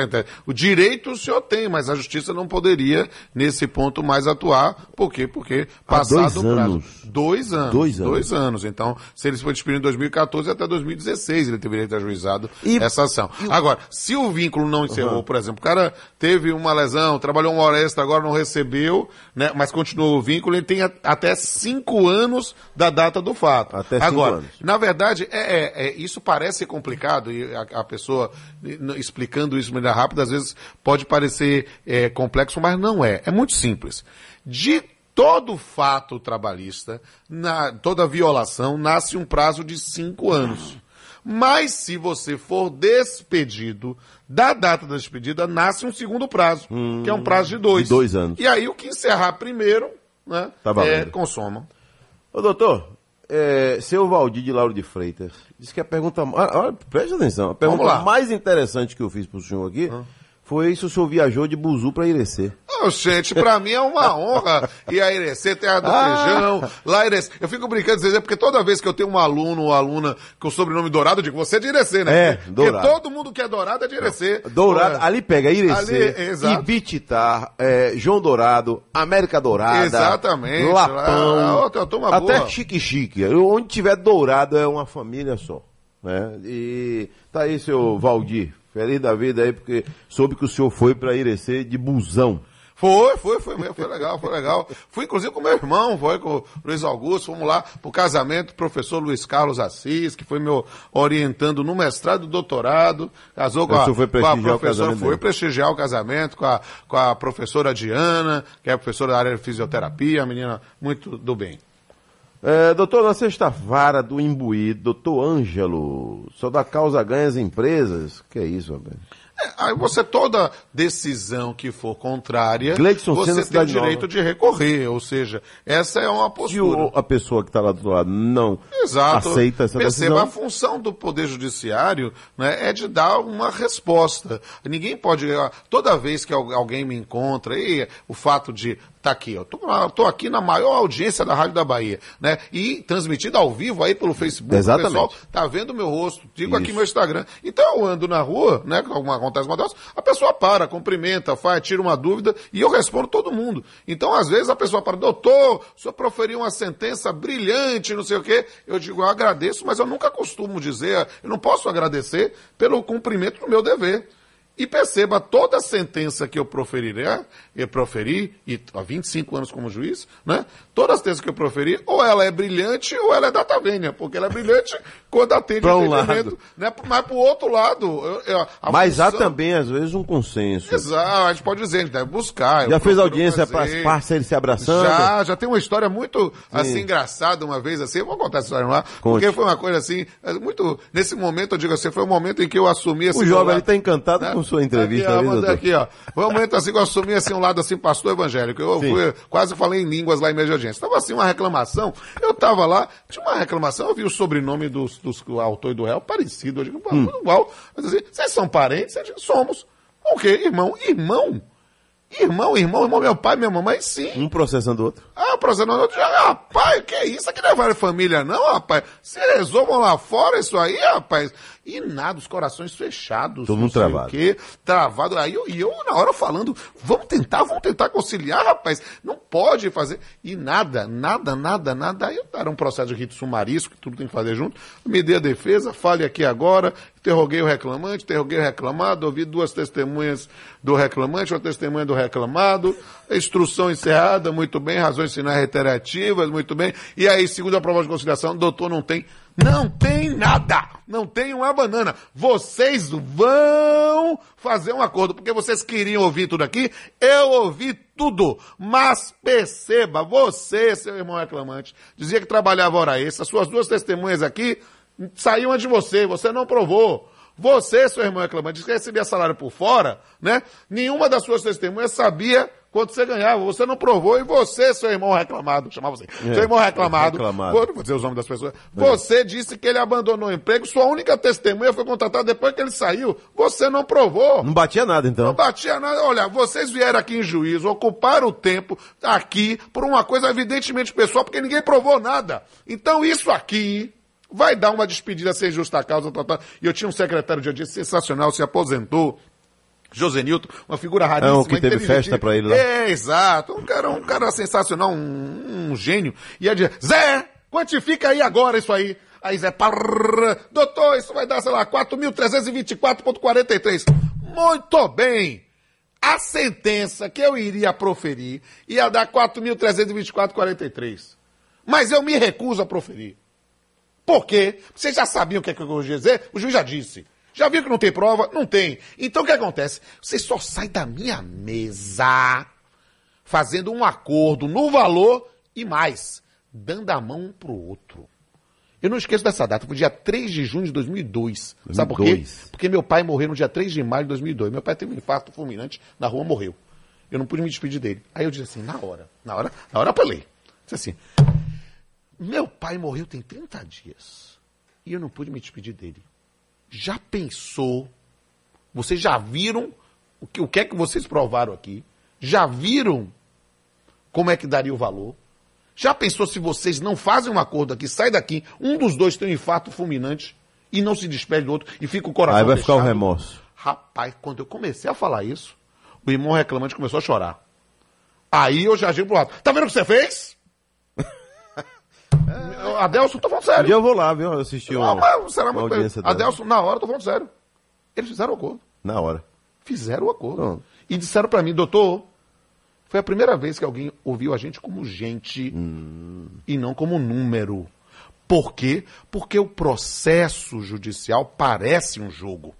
o direito o senhor tem, mas a justiça não poderia, nesse ponto, mais atuar. Por quê? Porque passado dois o prazo. anos. Dois anos. Dois anos. Dois anos. Então, se ele foi despedido em 2014, até 2016 ele deveria ter ajuizado essa ação. Agora, se o vínculo não encerrou, Uhum. por exemplo, o cara teve uma lesão, trabalhou uma hora extra, agora não recebeu, né, mas continuou o vínculo, ele tem a- até cinco anos da data do fato. Até cinco agora, anos. na verdade, é, é- é- isso parece complicado e a, a pessoa explicando isso de maneira rápida, às vezes pode parecer eh, complexo, mas não é. É muito simples. De todo fato trabalhista, na, toda violação, nasce um prazo de cinco anos. Mas se você for despedido, da data da despedida, nasce um segundo prazo, que é um prazo de dois. de dois anos. E aí o que encerrar primeiro, né, Tá é, consoma. Ô, doutor, é, seu Valdir de Lauro de Freitas, disse que a pergunta. Olha, olha, preste atenção. A pergunta mais interessante que eu fiz pro senhor aqui foi se o senhor viajou de Buzu para Irecê. Ô, gente, pra mim é uma honra ir a Irecê, terra do Ah. feijão, lá Irecê. Eu fico brincando, dizer, porque toda vez que eu tenho um aluno ou aluna com o sobrenome Dourado, eu digo, você é de Irecê, né? É, Dourado. Porque todo mundo que é Dourado é de Irecê. Dourado, É. ali pega Irecê, Ali. Ibititar, é, João Dourado, América Dourada, Exatamente. Lapão, Lá, até boa. Chique Chique. Onde tiver Dourado é uma família só. Né? E tá aí seu Valdir, feliz da vida aí, porque soube que o senhor foi para Irecê de busão. Foi, foi, foi mesmo, foi legal, foi legal. Fui inclusive com meu irmão, foi com o Luiz Augusto, fomos lá pro casamento do professor Luiz Carlos Assis, que foi meu orientando no mestrado e doutorado, casou com a, foi com a professora, foi prestigiar o casamento com a, com a professora Diana, que é professora da área de fisioterapia, uma menina muito do bem. É, doutor, na sexta vara do Imbuí, doutor Ângelo, só da causa ganha as empresas? Que é isso, rapaz? Aí você, toda decisão que for contrária, Gleidson você tem o direito Nova. de recorrer, ou seja, essa é uma Se postura. o- a pessoa que está lá do outro lado não Exato. aceita essa Perceba, decisão, a função do Poder Judiciário né, é de dar uma resposta. Ninguém pode. ah, Toda vez que al- alguém me encontra, e o fato de. Tá aqui, eu tô, lá- tô aqui na maior audiência da Rádio da Bahia, né? E transmitido ao vivo aí pelo Facebook. Exatamente. O pessoal tá vendo meu rosto, digo aqui Isso. meu Instagram. Então eu ando na rua, né? Alguma acontece uma dessas, a pessoa para, cumprimenta, faz, tira uma dúvida e eu respondo todo mundo. Então, às vezes, a pessoa para, doutor, o senhor proferiu uma sentença brilhante, não sei o quê. Eu digo, eu agradeço, mas eu nunca costumo dizer, eu não posso agradecer pelo cumprimento do meu dever. E perceba, toda sentença que eu proferirei, eu proferi, e há 25 anos como juiz, né? Todas as sentenças que eu proferi, ou ela é brilhante ou ela é data vênia, porque ela é brilhante quando atende Pra o um entendimento, lado. né? Mas pro outro lado, eu- eu- Mas há função- também, às vezes, um consenso. Exato, a gente pode dizer, a gente deve buscar. Já fez audiência para as partes se abraçando? Já, já tem uma história muito, assim, Sim. engraçada uma vez, assim, eu vou contar essa história lá, Conte. porque foi uma coisa assim, é muito, nesse momento, eu digo assim, foi um momento em que eu assumi esse O jovem está encantado com sua entrevista, Aqui, mandei doutor? aqui, ó. Foi um momento assim que eu assumi assim, um lado assim, pastor evangélico. Eu fui, quase falei em línguas lá em de audiência. Tava assim, uma reclamação. Eu tava lá, tinha uma reclamação, eu vi o sobrenome dos, dos do autor e do réu parecido. Eu digo, pô, Hum. igual. Mas assim, vocês são parentes? Eu digo, somos. O quê? Irmão? Irmão? Irmão, irmão, irmão, meu pai, minha mamãe, sim. Um processando o outro. Ah, processando o outro. Ah, Rapaz, que isso? Aqui não é várias família, não, rapaz. Se resolvam lá fora isso aí, rapaz. E nada, os corações fechados. Todo mundo travado. quê, travado. Aí eu, e eu, na hora, falando, vamos tentar, vamos tentar conciliar, rapaz. Não pode fazer. E nada, nada, nada, nada. Aí era um processo de rito sumaríssimo, que tudo tem que fazer junto. Me dei a defesa, fale aqui agora. Interroguei o reclamante, interroguei o reclamado, ouvi duas testemunhas do reclamante, uma testemunha do reclamado. Instrução encerrada, muito bem. Razões sinais reiterativas, muito bem. E aí, segundo a prova de conciliação, doutor, não tem não tem nada. Não tem uma banana. Vocês vão fazer um acordo, porque vocês queriam ouvir tudo aqui. Eu ouvi tudo. Mas perceba, você, seu irmão reclamante, dizia que trabalhava hora extra. Suas duas testemunhas aqui saíam de você. Você não provou. Você, seu irmão reclamante, disse que recebia salário por fora, né? Nenhuma das suas testemunhas sabia quanto você ganhava. Você não provou e você, seu irmão reclamado, chamava você, É, seu irmão reclamado, reclamado. vou vou dizer os nomes das pessoas, você disse que ele abandonou o emprego, sua única testemunha foi contratada depois que ele saiu. Você não provou. Não batia nada, então. Não batia nada. Olha, vocês vieram aqui em juízo, ocuparam o tempo aqui por uma coisa evidentemente pessoal, porque ninguém provou nada. Então isso aqui vai dar uma despedida sem justa causa. Tal, tal. E eu tinha um secretário de audiência sensacional, se aposentou. José Nilton, uma figura raríssima. É o que teve festa pra ele lá. É, exato. Um cara, um cara sensacional, um, um gênio. E ia dizer, Zé, quantifica aí agora isso aí. Aí Zé, parrr, doutor, isso vai dar, sei lá, 4.324.43. Muito bem. A sentença que eu iria proferir ia dar 4.324,43. Mas eu me recuso a proferir. Por quê? Vocês já sabiam o que, é que eu ia dizer? O juiz já disse. Já viu que não tem prova? Não tem. Então o que acontece? Você só sai da minha mesa fazendo um acordo no valor e mais, dando a mão um pro outro. Eu não esqueço dessa data, foi dia 3 de junho de 2002. Sabe por quê? 2002. Porque meu pai morreu no dia 3 de maio de 2002. Meu pai teve um infarto fulminante, na rua morreu. Eu não pude me despedir dele. Aí eu disse assim, na hora, na hora, na hora eu apelei. Disse assim, meu pai morreu tem 30 dias e eu não pude me despedir dele. Já pensou? Vocês já viram o que, o que é que vocês provaram aqui? Já viram como é que daria o valor? Já pensou se vocês não fazem um acordo aqui, sai daqui, um dos dois tem um infarto fulminante e não se despede do outro e fica o coração Aí vai ficar o fechado? remorso. Rapaz, quando eu comecei a falar isso, o irmão reclamante começou a chorar. Aí eu já agi pro lado. Tá vendo o que você fez? Adelson, tô falando Um sério. dia eu vou lá, viu? Assistir Ah, uma, mas será uma muito bem. audiência dela. Adelson, na hora, tô falando sério. Eles fizeram o acordo. Na hora. Fizeram o acordo. E disseram pra mim, doutor, foi a primeira vez que alguém ouviu a gente como gente e não como número. Por quê? Porque o processo judicial parece um jogo.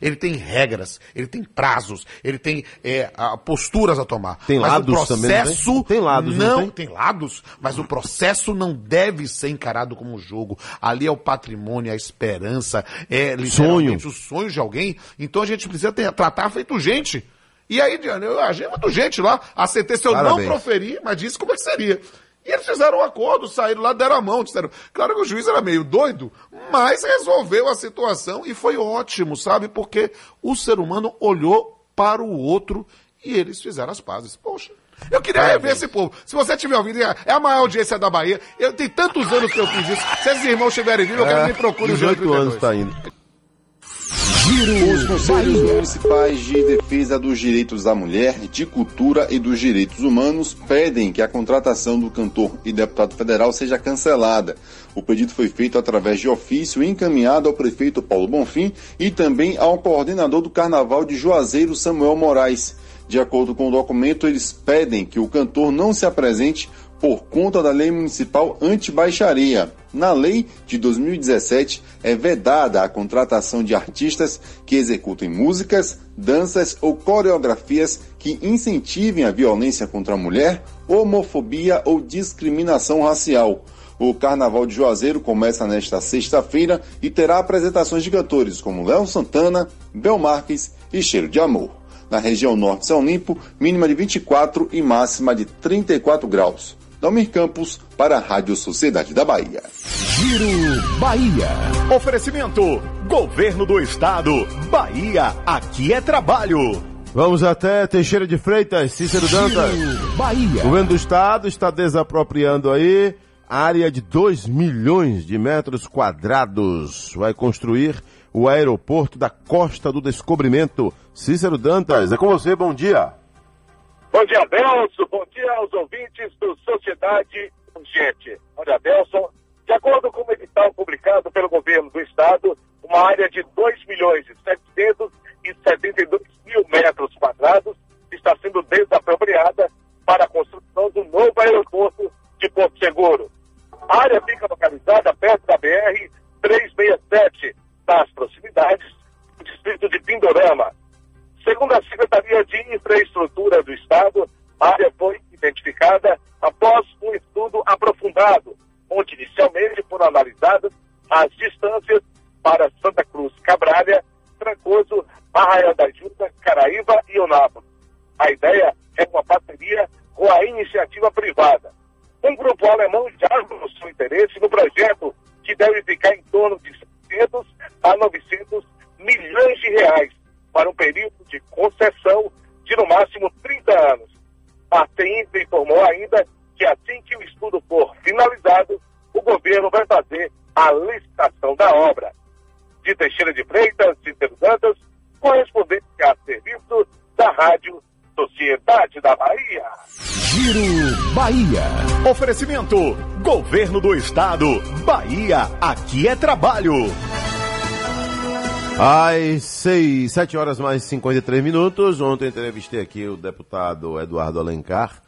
Ele tem regras, ele tem prazos, ele tem é, a- posturas a tomar. Tem Mas lados o também, processo tem? Tem lados, não não tem? tem lados, mas o processo não deve ser encarado como um jogo. Ali é o patrimônio, a esperança, é literalmente os sonhos de alguém. Então a gente precisa ter- tratar feito gente. E aí, Diana, eu achei muito gente lá. A sentença eu Parabéns. não proferi, mas disse como é que seria. E eles fizeram um acordo, saíram lá, deram a mão, disseram. Claro que o juiz era meio doido, mas resolveu a situação e foi ótimo, sabe? Porque o ser humano olhou para o outro e eles fizeram as pazes. Poxa. Eu queria rever esse povo. Se você tiver ouvido, é é a maior audiência da Bahia. Eu tenho tantos anos que eu fiz isso. Se esses irmãos estiverem vivos, eu quero que me procure o 18 Jean anos 32. tá indo. Os conselhos municipais de defesa dos direitos da mulher, de cultura e dos direitos humanos pedem que a contratação do cantor e deputado federal seja cancelada. O pedido foi feito através de ofício encaminhado ao prefeito Paulo Bonfim e também ao coordenador do Carnaval de Juazeiro, Samuel Moraes. De acordo com o documento, eles pedem que o cantor não se apresente por conta da lei municipal anti-baixaria. Na lei de 2017 é vedada a contratação de artistas que executem músicas, danças ou coreografias que incentivem a violência contra a mulher, homofobia ou discriminação racial. O Carnaval de Juazeiro começa nesta sexta-feira e terá apresentações de cantores como Léo Santana, Bel Marques e Cheiro de Amor. Na região norte São Limpo, mínima de 24 e máxima de 34 graus. Dalmir Campos para a Rádio Sociedade da Bahia. Giro Bahia. Oferecimento: Governo do Estado. Bahia, aqui é trabalho. Vamos até Teixeira de Freitas, Cícero Dantas. Bahia. O governo do estado está desapropriando aí área de 2 milhões de metros quadrados. Vai construir o aeroporto da Costa do Descobrimento. Cícero Dantas, é com você, bom dia. Bom dia, Belson. Bom dia aos ouvintes do Sociedade Urgente. Bom dia, Belson. De acordo com o edital publicado pelo governo do estado, uma área de 2 milhões e 772 mil metros quadrados está sendo desapropriada para a construção do novo aeroporto de Porto Seguro. A área fica localizada perto da BR 367, nas proximidades do distrito de Pindorama. Segundo a Secretaria de Infraestrutura do Estado, a área foi identificada após um estudo aprofundado, onde inicialmente foram analisadas as distâncias para Santa Cruz Cabralha, Trancoso, Arraia da Juta, Caraíba e Onápolis. A ideia é uma parceria com a iniciativa privada. Um grupo alemão já demonstrou interesse no projeto, que deve ficar em torno de 600 a 900 milhões de reais para um período de concessão de no máximo 30 anos. A CEINFRA informou ainda que assim que o estudo for finalizado, o governo vai fazer a licitação da obra. De Teixeira de Freitas, Cícero Dantas, correspondente a serviço da Rádio Sociedade da Bahia. Giro Bahia. Oferecimento: Governo do Estado. Bahia, aqui é trabalho. Às seis, sete horas mais 53 minutos. Ontem entrevistei aqui o deputado Eduardo Alencar.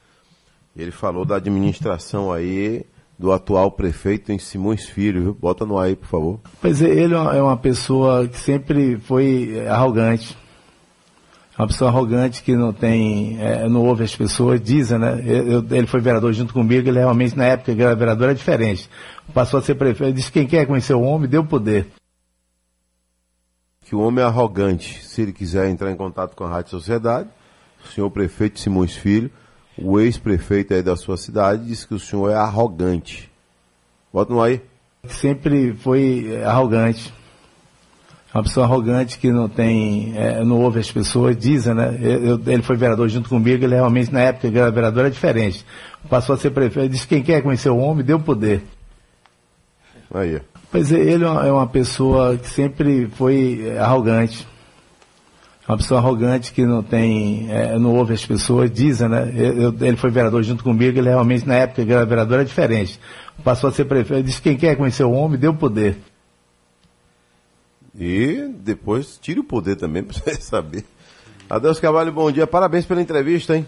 Ele falou da administração aí do atual prefeito em Simões Filho. Viu? Bota no ar aí, por favor. Pois é, ele é uma pessoa que sempre foi arrogante. Uma pessoa arrogante que não tem, é, não ouve as pessoas, dizem, né? Eu, ele foi vereador junto comigo, ele realmente, na época que era vereador, era diferente. Passou a ser prefeito, disse quem quer conhecer o homem, deu poder. Que o homem é arrogante. Se ele quiser entrar em contato com a Rádio Sociedade, o senhor prefeito Simões Filho, o ex-prefeito aí da sua cidade, disse que o senhor é arrogante. Bota no aí. Sempre foi arrogante. Uma pessoa arrogante que não tem, é, não ouve as pessoas, dizem, né? Eu, ele foi vereador junto comigo, ele realmente, na época que era vereador, era diferente. Passou a ser prefeito, disse quem quer conhecer o homem, deu poder. Aí. Pois é, ele é uma pessoa que sempre foi arrogante. Uma pessoa arrogante que não tem, é, não ouve as pessoas, dizem, né? Eu, ele foi vereador junto comigo, ele realmente, na época que era vereador, era diferente. Passou a ser prefeito, disse quem quer conhecer o homem, deu poder. E depois tire o poder também para você saber. Adeus Cavalho, bom dia. Parabéns pela entrevista, hein?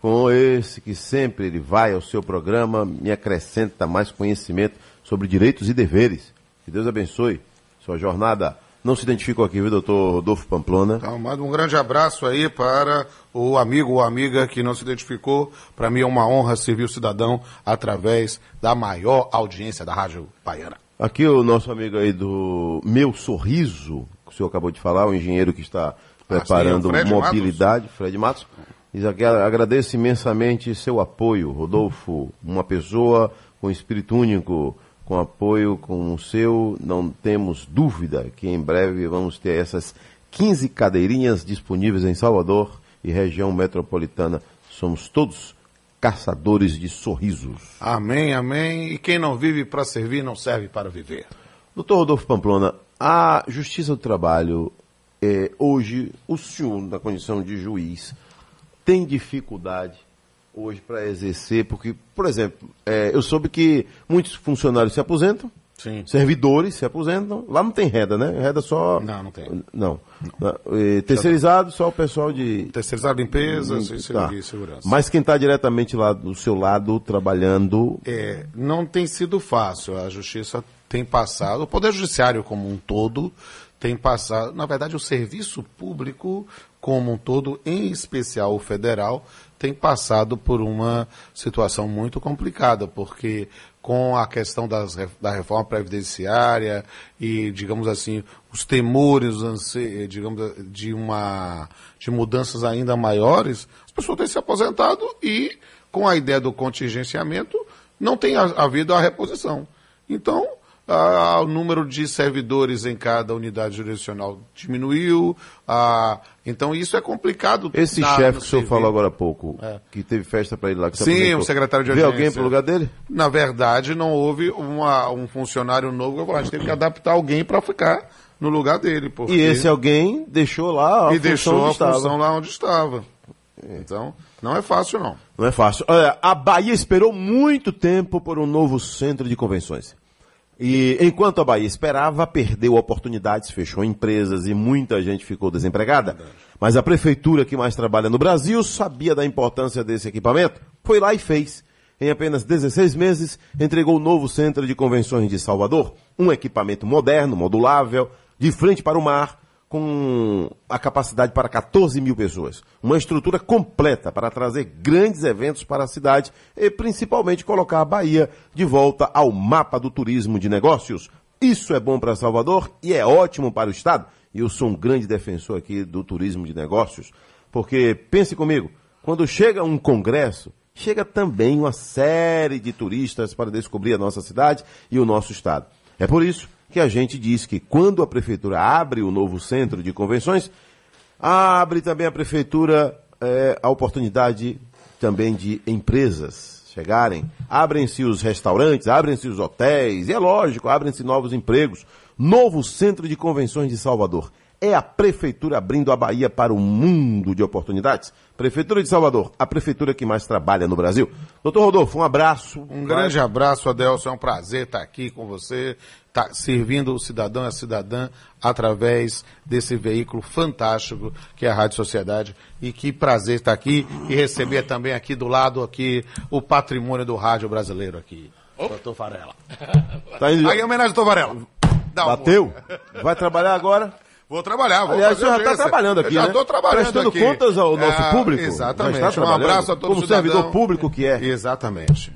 Com esse que sempre ele vai ao seu programa, me acrescenta mais conhecimento sobre direitos e deveres. Que Deus abençoe sua jornada. Não se identificou aqui, viu, doutor Rodolfo Pamplona? Manda um grande abraço aí para o amigo ou amiga que não se identificou. Para mim é uma honra servir o cidadão através da maior audiência da Rádio Baiana. Aqui o nosso amigo aí do Meu Sorriso, que o senhor acabou de falar, o engenheiro que está preparando sim, Fred mobilidade, Fred Matos. Diz aqui, agradeço imensamente seu apoio, Rodolfo, uma pessoa com espírito único, com apoio como o seu, não temos dúvida que em breve vamos ter essas 15 cadeirinhas disponíveis em Salvador e região metropolitana. Somos todos caçadores de sorrisos. Amém, amém. E quem não vive para servir não serve para viver. Doutor Rodolfo Pamplona, a Justiça do Trabalho é, hoje o senhor, na condição de juiz, tem dificuldade hoje para exercer? Porque, por exemplo, é, eu soube que muitos funcionários se aposentam, Sim. servidores se aposentam. Lá não tem reda, né? Reda só. Não, não tem. Não. Eh, terceirizado, só o pessoal de. Terceirizado, limpeza, Hum, e tá. segurança. Mas quem está diretamente lá do seu lado, trabalhando. É, não tem sido fácil. A justiça tem passado, o Poder Judiciário como um todo tem passado, na verdade, o serviço público como um todo, em especial o federal, tem passado por uma situação muito complicada, porque com a questão das, da reforma previdenciária e, digamos assim, os temores, digamos, de uma de mudanças ainda maiores, as pessoas têm se aposentado e, com a ideia do contingenciamento, não tem ha- havido a reposição. Então, ah, o número de servidores em cada unidade jurisdicional diminuiu. ah, então, isso é complicado. Esse chefe que o senhor falou agora há pouco, É. que teve festa para ele lá. Que Sim, o secretário de Vê audiência. alguém pro lugar dele? Na verdade, não houve uma- um funcionário novo que eu falei, a gente teve que adaptar alguém para ficar no lugar dele. Porque... E esse alguém deixou lá a e deixou a estava. função lá onde estava. Então, não é fácil, não. Não é fácil. Olha, a Bahia esperou muito tempo por um novo centro de convenções. E enquanto a Bahia esperava, perdeu oportunidades, fechou empresas e muita gente ficou desempregada. Mas a prefeitura que mais trabalha no Brasil sabia da importância desse equipamento, foi lá e fez. Em apenas 16 meses, entregou o novo centro de convenções de Salvador, um equipamento moderno, modulável, de frente para o mar, com a capacidade para 14 mil pessoas. Uma estrutura completa para trazer grandes eventos para a cidade e principalmente colocar a Bahia de volta ao mapa do turismo de negócios. Isso é bom para Salvador e é ótimo para o Estado. E eu sou um grande defensor aqui do turismo de negócios, porque pense comigo, quando chega um congresso, chega também uma série de turistas para descobrir a nossa cidade e o nosso estado. É por isso que a gente diz que quando a prefeitura abre o novo centro de convenções, abre também a prefeitura eh, a oportunidade também de empresas chegarem. Abrem-se os restaurantes, abrem-se os hotéis, e é lógico, abrem-se novos empregos. Novo centro de convenções de Salvador. É a prefeitura abrindo a Bahia para um mundo de oportunidades. Prefeitura de Salvador, a prefeitura que mais trabalha no Brasil. Doutor Rodolfo, um abraço. Um grande abraço, Adelson. É um prazer estar aqui com você, tá servindo o cidadão e a cidadã através desse veículo fantástico que é a Rádio Sociedade. E que prazer estar aqui e receber também aqui do lado aqui o patrimônio do rádio brasileiro aqui. Doutor Varela. Tá indo- Aí, em homenagem ao doutor Varela. Dá Bateu? Vai trabalhar agora? Vou trabalhar, vou Aliás, fazer o senhor já está trabalhando aqui, Eu já né? estou trabalhando Prestando aqui. contas ao nosso É, público. Exatamente. Um abraço a trabalhando todo Como cidadão. servidor público que é. Exatamente.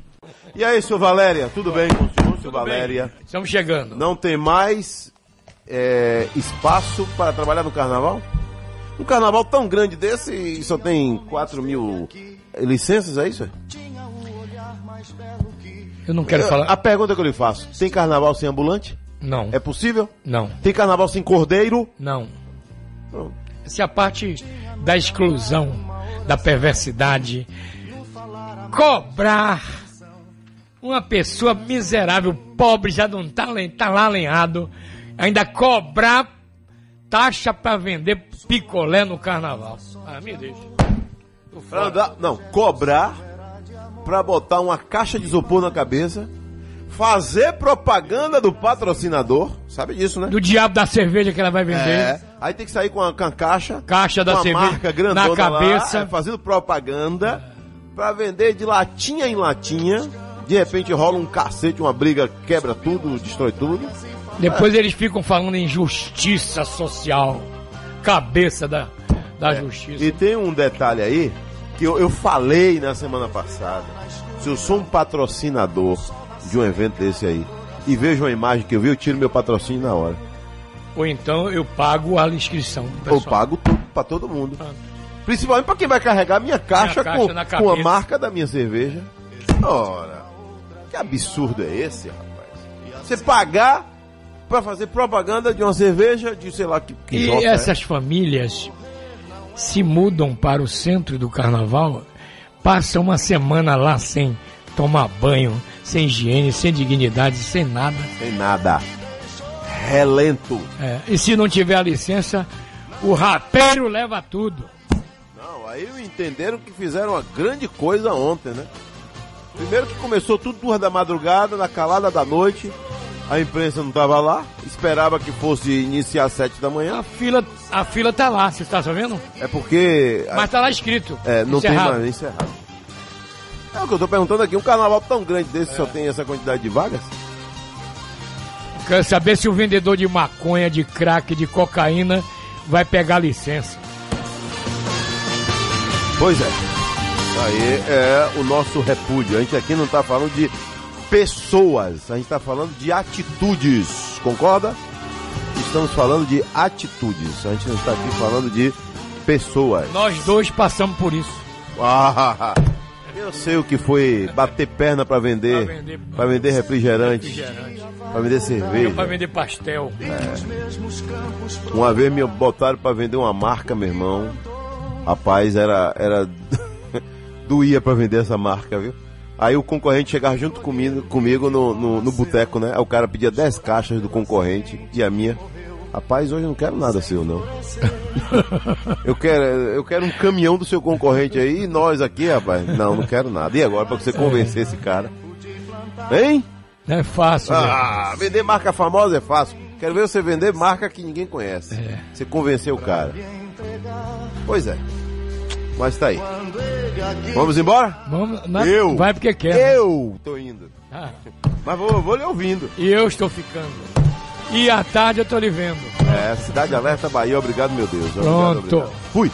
E aí, senhor Valéria, tudo bem com o senhor, senhor Valéria? Estamos chegando. Não tem mais é, espaço para trabalhar no carnaval? Um carnaval tão grande desse e só tem 4 mil licenças, é isso? Eu não quero falar. A pergunta que eu lhe faço: tem carnaval sem ambulante? Não. É possível? Não. Tem carnaval sem cordeiro? Não. Essa é a parte da exclusão, da perversidade. Cobrar uma pessoa miserável, pobre, já não tá, tá lá lenhado, ainda cobrar taxa para vender picolé no carnaval. Ah, me deixa. Não, cobrar pra botar uma caixa de isopor na cabeça, fazer propaganda do patrocinador, sabe disso, né? Do diabo da cerveja que ela vai vender. É, aí tem que sair com a, com a caixa, Caixa da cerveja marca grandona na cabeça. lá, é, fazendo propaganda pra vender de latinha em latinha. De repente rola um cacete, uma briga, quebra tudo, destrói tudo. Depois eles ficam falando em justiça social. Cabeça da, da justiça. E tem um detalhe aí que eu, eu falei na semana passada. Se eu sou um patrocinador de um evento desse aí e vejo uma imagem que eu vi, eu tiro meu patrocínio na hora. Ou então eu pago a inscrição Eu pago tudo pra todo mundo. Principalmente pra quem vai carregar minha caixa, caixa com, com a marca da minha cerveja. Ora, que absurdo é esse, rapaz? Você pagar pra fazer propaganda de uma cerveja de sei lá que, que E jota é. essas famílias se mudam para o centro do carnaval, passam uma semana lá sem tomar banho, sem higiene, sem dignidade, sem nada. Sem nada. Relento. É, e se não tiver a licença, O rapeiro leva tudo. Não, aí entenderam que fizeram uma grande coisa ontem, né? Primeiro que começou tudo duas da madrugada, na calada da noite. A imprensa não estava lá, esperava que fosse iniciar às sete da manhã. A fila, a fila tá lá, você está sabendo? É porque. Mas tá lá escrito. É, não encerrado. tem mais encerrado. É o que eu tô perguntando aqui, um carnaval tão grande desse só tem essa quantidade de vagas? Quero saber se o vendedor de maconha, de crack, de cocaína vai pegar licença. Pois é. Aí é o nosso repúdio. A gente aqui não tá falando de pessoas, a gente tá falando de atitudes, concorda? Estamos falando de atitudes, a gente não está aqui falando de pessoas. Nós dois passamos por isso. Ah, eu sei o que foi bater perna para vender, Pra vender- para vender refrigerante, Refrigerante. para vender cerveja. Pra vender pastel. Uma vez me botaram para vender uma marca, meu irmão. Rapaz, era era doía para vender essa marca, viu? Aí o concorrente chegava junto comigo, comigo no, no, no boteco, né? Aí o cara pedia 10 caixas do concorrente e a minha. Rapaz, hoje eu não quero nada seu, não. eu, quero, eu quero um caminhão do seu concorrente aí e nós aqui, rapaz. Não, não quero nada. E agora pra você convencer esse cara? Hein? É fácil. Ah, vender marca famosa é fácil. Quero ver você vender marca que ninguém conhece. Você convencer o cara. Pois é. Mas tá aí. Vamos embora? Vamos, na- Eu? Vai porque quer. Eu tô indo. Ah. Mas vou, vou lhe ouvindo. E eu estou ficando. E à tarde eu tô lhe vendo. É, Cidade Alerta Bahia, obrigado, meu Deus. Obrigado, Pronto. obrigado. Fui.